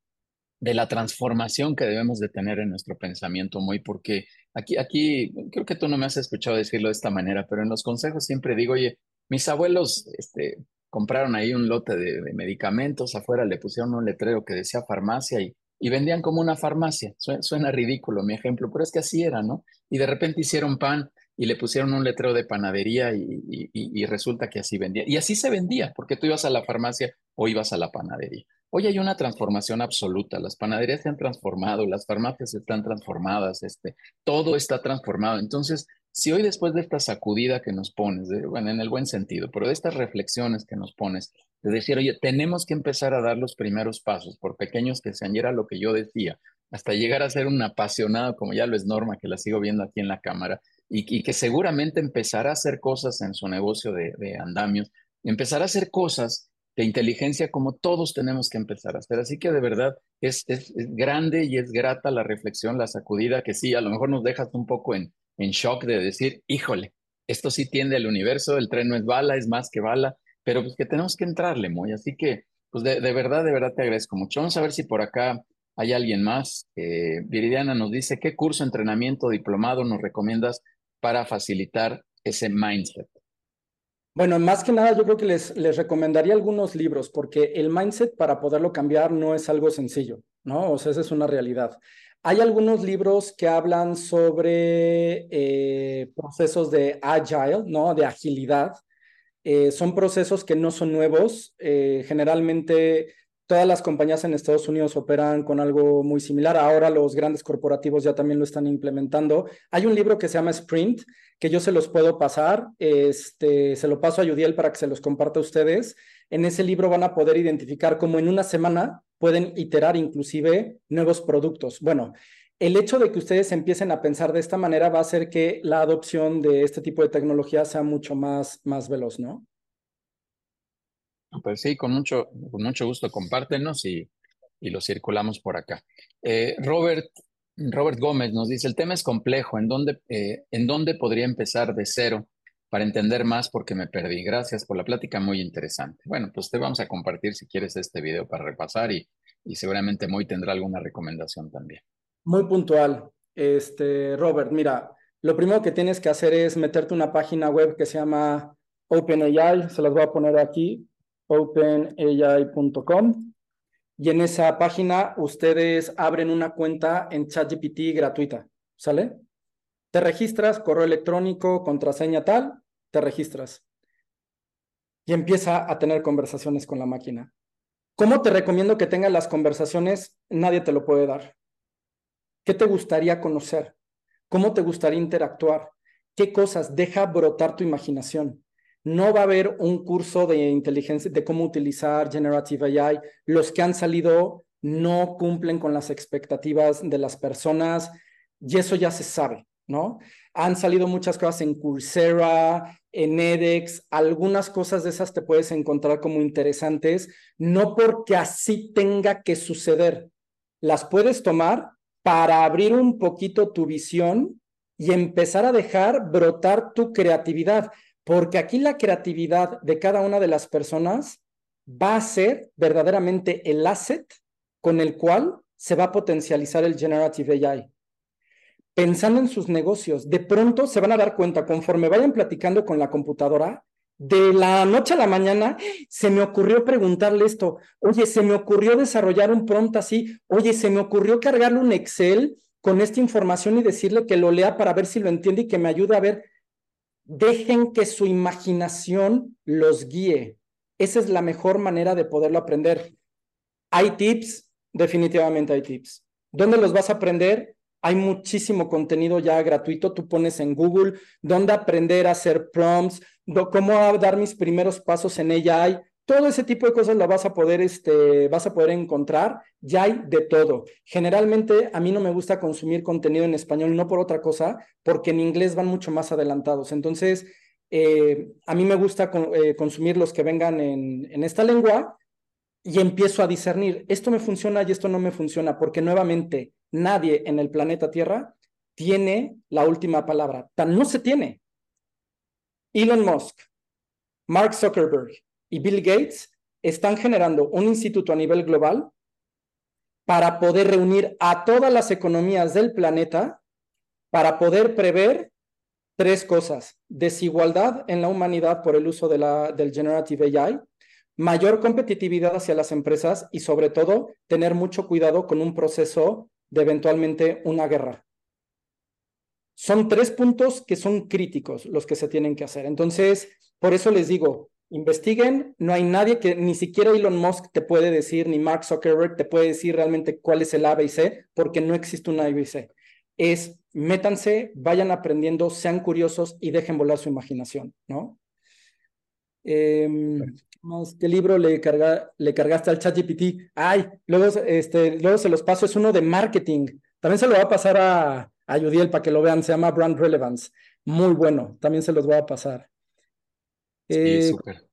de la transformación que debemos de tener en nuestro pensamiento, muy porque aquí, aquí, creo que tú no me has escuchado decirlo de esta manera, pero en los consejos siempre digo, oye, mis abuelos, este, compraron ahí un lote de, medicamentos, afuera le pusieron un letrero que decía farmacia y, y vendían como una farmacia. Suena, ridículo mi ejemplo, pero es que así era, ¿no? Y de repente hicieron pan y le pusieron un letrero de panadería y, y, resulta que así vendía. Y así se vendía, porque tú ibas a la farmacia o ibas a la panadería. Hoy hay una transformación absoluta, las panaderías se han transformado, las farmacias están transformadas, este, todo está transformado. Entonces, si hoy después de esta sacudida que nos pones, bueno, en el buen sentido, pero de estas reflexiones que nos pones, de decir, oye, tenemos que empezar a dar los primeros pasos, por pequeños que sean, y era lo que yo decía, hasta llegar a ser un apasionado, como ya lo es Norma, que la sigo viendo aquí en la cámara, y, que seguramente empezará a hacer cosas en su negocio de, de andamios, empezará a hacer cosas de inteligencia como todos tenemos que empezar a hacer. Así que de verdad es, es, es grande y es grata la reflexión, la sacudida, que sí, a lo mejor nos dejas un poco en, en shock de decir, híjole, esto sí tiende al universo, el tren no es bala, es más que bala, pero pues que tenemos que entrarle muy. Así que, pues de, verdad, de verdad te agradezco mucho. Vamos a ver si por acá hay alguien más. Eh, Viridiana nos dice, ¿qué curso, entrenamiento, diplomado nos recomiendas para facilitar ese mindset? Bueno, más que nada yo creo que les, les recomendaría algunos libros porque el mindset para poderlo cambiar no es algo sencillo, ¿no? O sea, esa es una realidad. Hay algunos libros que hablan sobre eh, procesos de agile, ¿no? De agilidad. Eh, son procesos que no son nuevos. Eh, generalmente todas las compañías en Estados Unidos operan con algo muy similar. Ahora los grandes corporativos ya también lo están implementando. Hay un libro que se llama Sprint, que yo se los puedo pasar. Este, se lo paso a Yudiel para que se los comparta a ustedes. En ese libro van a poder identificar cómo en una semana pueden iterar inclusive nuevos productos. Bueno, el hecho de que ustedes empiecen a pensar de esta manera va a hacer que la adopción de este tipo de tecnología sea mucho más, más veloz, ¿no? Pues sí, con mucho, con mucho gusto compártenos y, y lo circulamos por acá. Eh, Robert, Robert Gómez nos dice, el tema es complejo, ¿en dónde, eh, ¿en dónde podría empezar de cero para entender más porque me perdí. Gracias por la plática, muy interesante. Bueno, pues te vamos a compartir si quieres este video para repasar y, y seguramente Moy tendrá alguna recomendación también. Muy puntual. Este, Robert, mira, lo primero que tienes que hacer es meterte una página web que se llama OpenAI, se las voy a poner aquí, openai.com. Y en esa página ustedes abren una cuenta en ChatGPT gratuita, ¿sale? Te registras, correo electrónico, contraseña tal, te registras. Y empieza a tener conversaciones con la máquina. ¿Cómo te recomiendo que tengas las conversaciones? Nadie te lo puede dar. ¿Qué te gustaría conocer? ¿Cómo te gustaría interactuar? ¿Qué cosas? Deja brotar tu imaginación. No va a haber un curso de inteligencia, de cómo utilizar Generative AI. Los que han salido no cumplen con las expectativas de las personas y eso ya se sabe. ¿No? Han salido muchas cosas en Coursera, en edX, algunas cosas de esas te puedes encontrar como interesantes, no porque así tenga que suceder, las puedes tomar para abrir un poquito tu visión y empezar a dejar brotar tu creatividad, porque aquí la creatividad de cada una de las personas va a ser verdaderamente el asset con el cual se va a potencializar el Generative AI. Pensando en sus negocios, de pronto se van a dar cuenta, conforme vayan platicando con la computadora, de la noche a la mañana se me ocurrió preguntarle esto, oye, se me ocurrió desarrollar un prompt así, oye, se me ocurrió cargarle un Excel con esta información y decirle que lo lea para ver si lo entiende y que me ayude a ver. Dejen que su imaginación los guíe. Esa es la mejor manera de poderlo aprender. ¿Hay tips? Definitivamente hay tips. ¿Dónde los vas a aprender? Hay muchísimo contenido ya gratuito. Tú pones en Google dónde aprender a hacer prompts, cómo dar mis primeros pasos en AI. Todo ese tipo de cosas lo vas a poder, este, vas a poder encontrar. Ya hay de todo. Generalmente a mí no me gusta consumir contenido en español, no por otra cosa, porque en inglés van mucho más adelantados. Entonces, eh, a mí me gusta eh, consumir los que vengan en, en esta lengua y empiezo a discernir, esto me funciona y esto no me funciona, porque nuevamente nadie en el planeta Tierra tiene la última palabra. Tan no se tiene. Elon Musk, Mark Zuckerberg y Bill Gates están generando un instituto a nivel global para poder reunir a todas las economías del planeta para poder prever tres cosas. Desigualdad en la humanidad por el uso de la, del Generative AI, mayor competitividad hacia las empresas y sobre todo tener mucho cuidado con un proceso de eventualmente una guerra. Son tres puntos que son críticos los que se tienen que hacer. Entonces, por eso les digo, investiguen, no hay nadie que ni siquiera Elon Musk te puede decir, ni Mark Zuckerberg te puede decir realmente cuál es el A, B y C, porque no existe un A, y C. Es métanse, vayan aprendiendo, sean curiosos y dejen volar su imaginación, ¿no? Eh, ¿Qué libro le, carga, le cargaste al ChatGPT? Ay, luego, este, luego se los paso, es uno de marketing. También se lo va a pasar a, a Yudiel para que lo vean, se llama Brand Relevance. Muy bueno, también se los voy a pasar. Sí, eh, súper.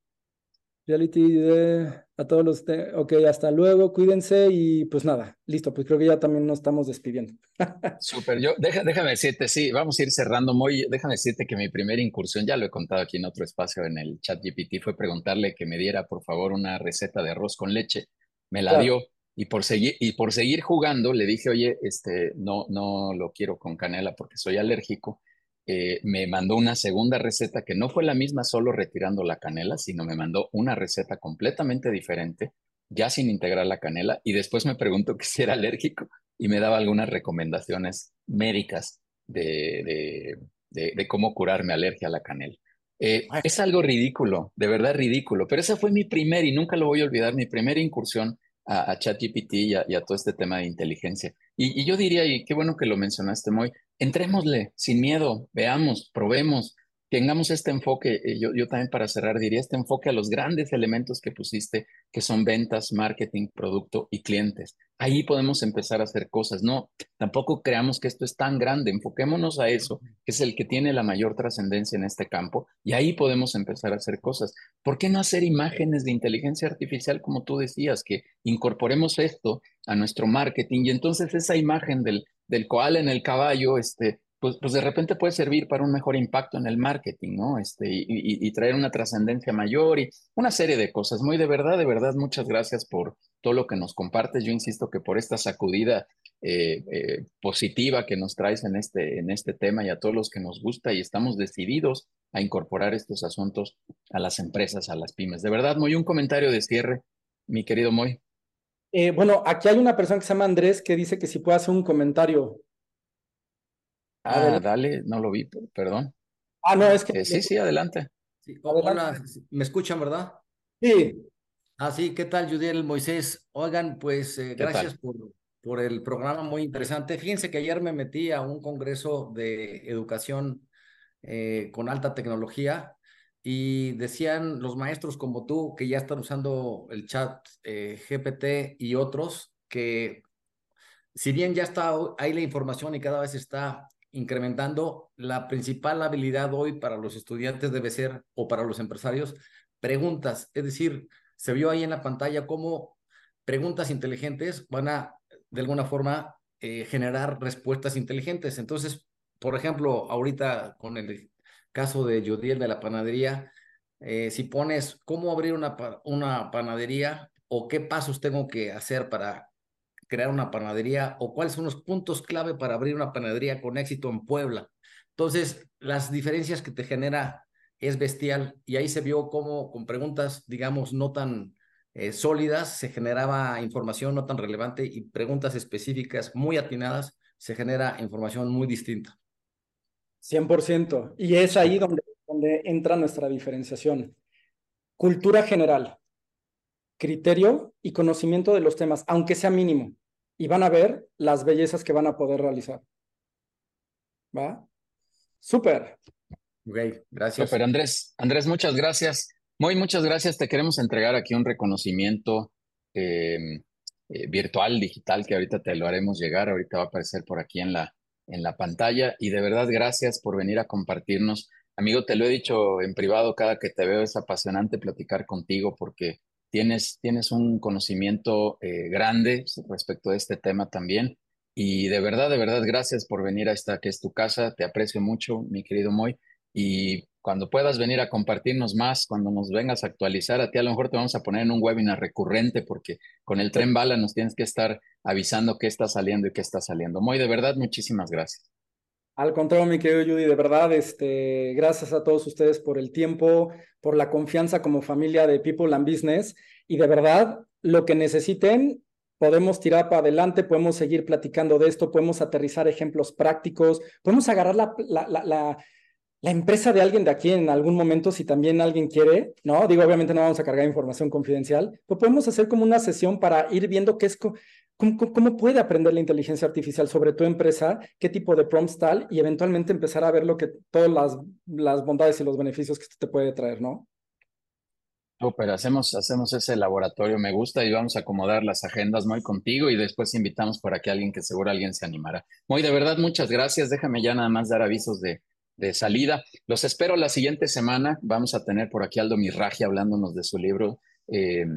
Reality de a todos los. Ok, hasta luego, cuídense y pues nada, listo, pues creo que ya también nos estamos despidiendo. [laughs] Súper, yo déjame decirte, sí, vamos a ir cerrando muy. Déjame decirte que mi primera incursión, ya lo he contado aquí en otro espacio en el chat GPT, fue preguntarle que me diera por favor una receta de arroz con leche. Me la dio y por seguir y por seguir jugando le dije, oye, este, no, no lo quiero con canela porque soy alérgico eh, me mandó una segunda receta que no fue la misma solo retirando la canela, sino me mandó una receta completamente diferente, ya sin integrar la canela, y después me preguntó [laughs] que si era alérgico y me daba algunas recomendaciones médicas de, de, cómo curarme alergia a la canela. Eh, es algo ridículo, de verdad ridículo, pero esa fue mi primer, y nunca lo voy a olvidar, mi primera incursión a, ChatGPT y, a, todo este tema de inteligencia. Y, y, yo diría, y qué bueno que lo mencionaste, Moy, entrémosle sin miedo, veamos, probemos, tengamos este enfoque, eh, yo, yo también para cerrar diría este enfoque a los grandes elementos que pusiste, que son ventas, marketing, producto y clientes. Ahí podemos empezar a hacer cosas, no, tampoco creamos que esto es tan grande, enfoquémonos a eso, que es el que tiene la mayor trascendencia en este campo, y ahí podemos empezar a hacer cosas. ¿Por qué no hacer imágenes de inteligencia artificial como tú decías, que incorporemos esto a nuestro marketing y entonces esa imagen del, del koala en el caballo, este, pues, pues de repente puede servir para un mejor impacto en el marketing, ¿no? Este, y, traer una trascendencia mayor y una serie de cosas. Muy de verdad, de verdad, muchas gracias por todo lo que nos compartes. Yo insisto que por esta sacudida eh, eh, positiva que nos traes en este, en este tema y a todos los que nos gusta y estamos decididos a incorporar estos asuntos a las empresas, a las pymes. De verdad, muy un comentario de cierre, mi querido Moy. Eh, bueno, aquí hay una persona que se llama Andrés que dice que si puede hacer un comentario. Ah, dale, no lo vi, perdón. Ah, no, es que. Eh, sí, sí, adelante. hola, ¿me escuchan, verdad? Sí. Ah, sí, ¿qué tal, Judiel Moisés? Oigan, pues eh, gracias por, por el programa muy interesante. Fíjense que ayer me metí a un congreso de educación eh, con alta tecnología y decían los maestros como tú que ya están usando el chat GPT y otros que si bien ya está ahí la información y cada vez está incrementando, la principal habilidad hoy para los estudiantes debe ser, o para los empresarios, preguntas. Es decir, se vio ahí en la pantalla cómo preguntas inteligentes van a de alguna forma eh, generar respuestas inteligentes. Entonces, por ejemplo, ahorita con el caso de Judiel de la panadería, eh, si pones cómo abrir una, una panadería o qué pasos tengo que hacer para crear una panadería o cuáles son los puntos clave para abrir una panadería con éxito en Puebla. Entonces, las diferencias que te genera es bestial y ahí se vio cómo con preguntas, digamos, no tan eh, sólidas se generaba información no tan relevante y preguntas específicas muy atinadas se genera información muy distinta. 100%. Y es ahí donde, donde entra nuestra diferenciación. Cultura general, criterio y conocimiento de los temas, aunque sea mínimo. Y van a ver las bellezas que van a poder realizar. ¿Va? Súper. Ok, gracias. Súper, Andrés. Andrés, muchas gracias. Muy, muchas gracias. Te queremos entregar aquí un reconocimiento em, eh, virtual, digital, que ahorita te lo haremos llegar. Ahorita va a aparecer por aquí en la, en la pantalla. Y de verdad, gracias por venir a compartirnos. Amigo, te lo he dicho en privado cada que te veo, es apasionante platicar contigo porque tienes, tienes un conocimiento eh, grande respecto a este tema también. Y de verdad, de verdad, gracias por venir a esta que es tu casa. Te aprecio mucho, mi querido Moy. Y cuando puedas venir a compartirnos más, cuando nos vengas a actualizar, a ti a lo mejor te vamos a poner en un webinar recurrente porque con el tren bala nos tienes que estar avisando qué está saliendo y qué está saliendo. Moy, de verdad, muchísimas gracias. Al contrario, mi querido Judy, de verdad, este, gracias a todos ustedes por el tiempo, por la confianza como familia de People and Business. Y de verdad, lo que necesiten, podemos tirar para adelante, podemos seguir platicando de esto, podemos aterrizar ejemplos prácticos, podemos agarrar la, la, la, empresa de alguien de aquí en algún momento, si también alguien quiere, ¿no? Digo, obviamente no vamos a cargar información confidencial, pero podemos hacer como una sesión para ir viendo qué es ¿Cómo, puede aprender la inteligencia artificial sobre tu empresa? ¿Qué tipo de prompts tal? Y eventualmente empezar a ver lo que todas las, bondades y los beneficios que te puede traer, ¿no? pero hacemos, hacemos ese laboratorio, me gusta y vamos a acomodar las agendas muy contigo y después invitamos por aquí a alguien que seguro alguien se animará. Muy de verdad, muchas gracias. Déjame ya nada más dar avisos de, salida. Los espero la siguiente semana. Vamos a tener por aquí Aldo Mirraji hablándonos de su libro eh,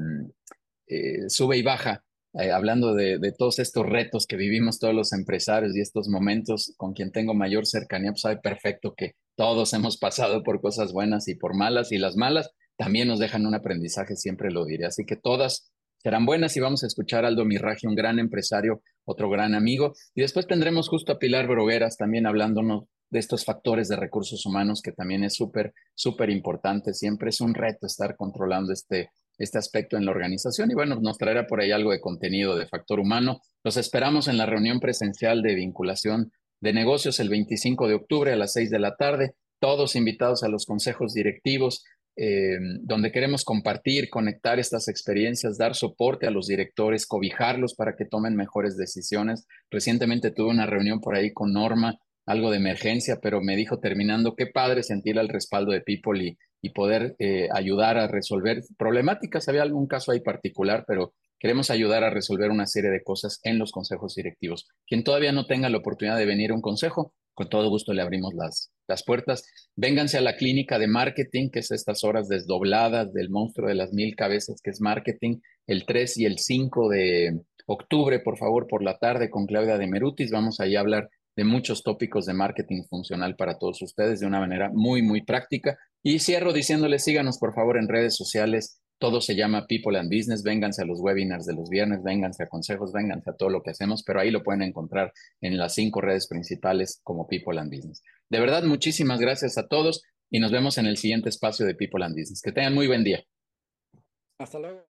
eh, Sube y Baja, eh, hablando de, todos estos retos que vivimos todos los empresarios y estos momentos con quien tengo mayor cercanía, pues sabe perfecto que todos hemos pasado por cosas buenas y por malas, y las malas también nos dejan un aprendizaje, siempre lo diré. Así que todas serán buenas y vamos a escuchar a Aldo Mirraji, un gran empresario, otro gran amigo. Y después tendremos justo a Pilar Brogueras también hablándonos de estos factores de recursos humanos que también es súper, súper importante. Siempre es un reto estar controlando este, este aspecto en la organización. Y bueno, nos traerá por ahí algo de contenido de factor humano. Los esperamos en la reunión presencial de vinculación de negocios el 25 de octubre a las 6 de la tarde. Todos invitados a los consejos directivos, eh, donde queremos compartir, conectar estas experiencias, dar soporte a los directores, cobijarlos para que tomen mejores decisiones. Recientemente tuve una reunión por ahí con Norma, algo de emergencia, pero me dijo terminando, qué padre sentir el respaldo de People y y poder eh, ayudar a resolver problemáticas. Había algún caso ahí particular, pero queremos ayudar a resolver una serie de cosas en los consejos directivos. Quien todavía no tenga la oportunidad de venir a un consejo, con todo gusto le abrimos las, las puertas. Vénganse a la clínica de marketing, que es estas horas desdobladas del monstruo de las mil cabezas, que es marketing, el 3 y el 5 de octubre, por favor, por la tarde con Claudia de Merutis. Vamos ahí a hablar de muchos tópicos de marketing funcional para todos ustedes de una manera muy, muy práctica. Y cierro diciéndoles, síganos por favor en redes sociales. Todo se llama People and Business. Vénganse a los webinars de los viernes, vénganse a consejos, vénganse a todo lo que hacemos, pero ahí lo pueden encontrar en las cinco redes principales como People and Business. De verdad, muchísimas gracias a todos y nos vemos en el siguiente espacio de People and Business. Que tengan muy buen día. Hasta luego.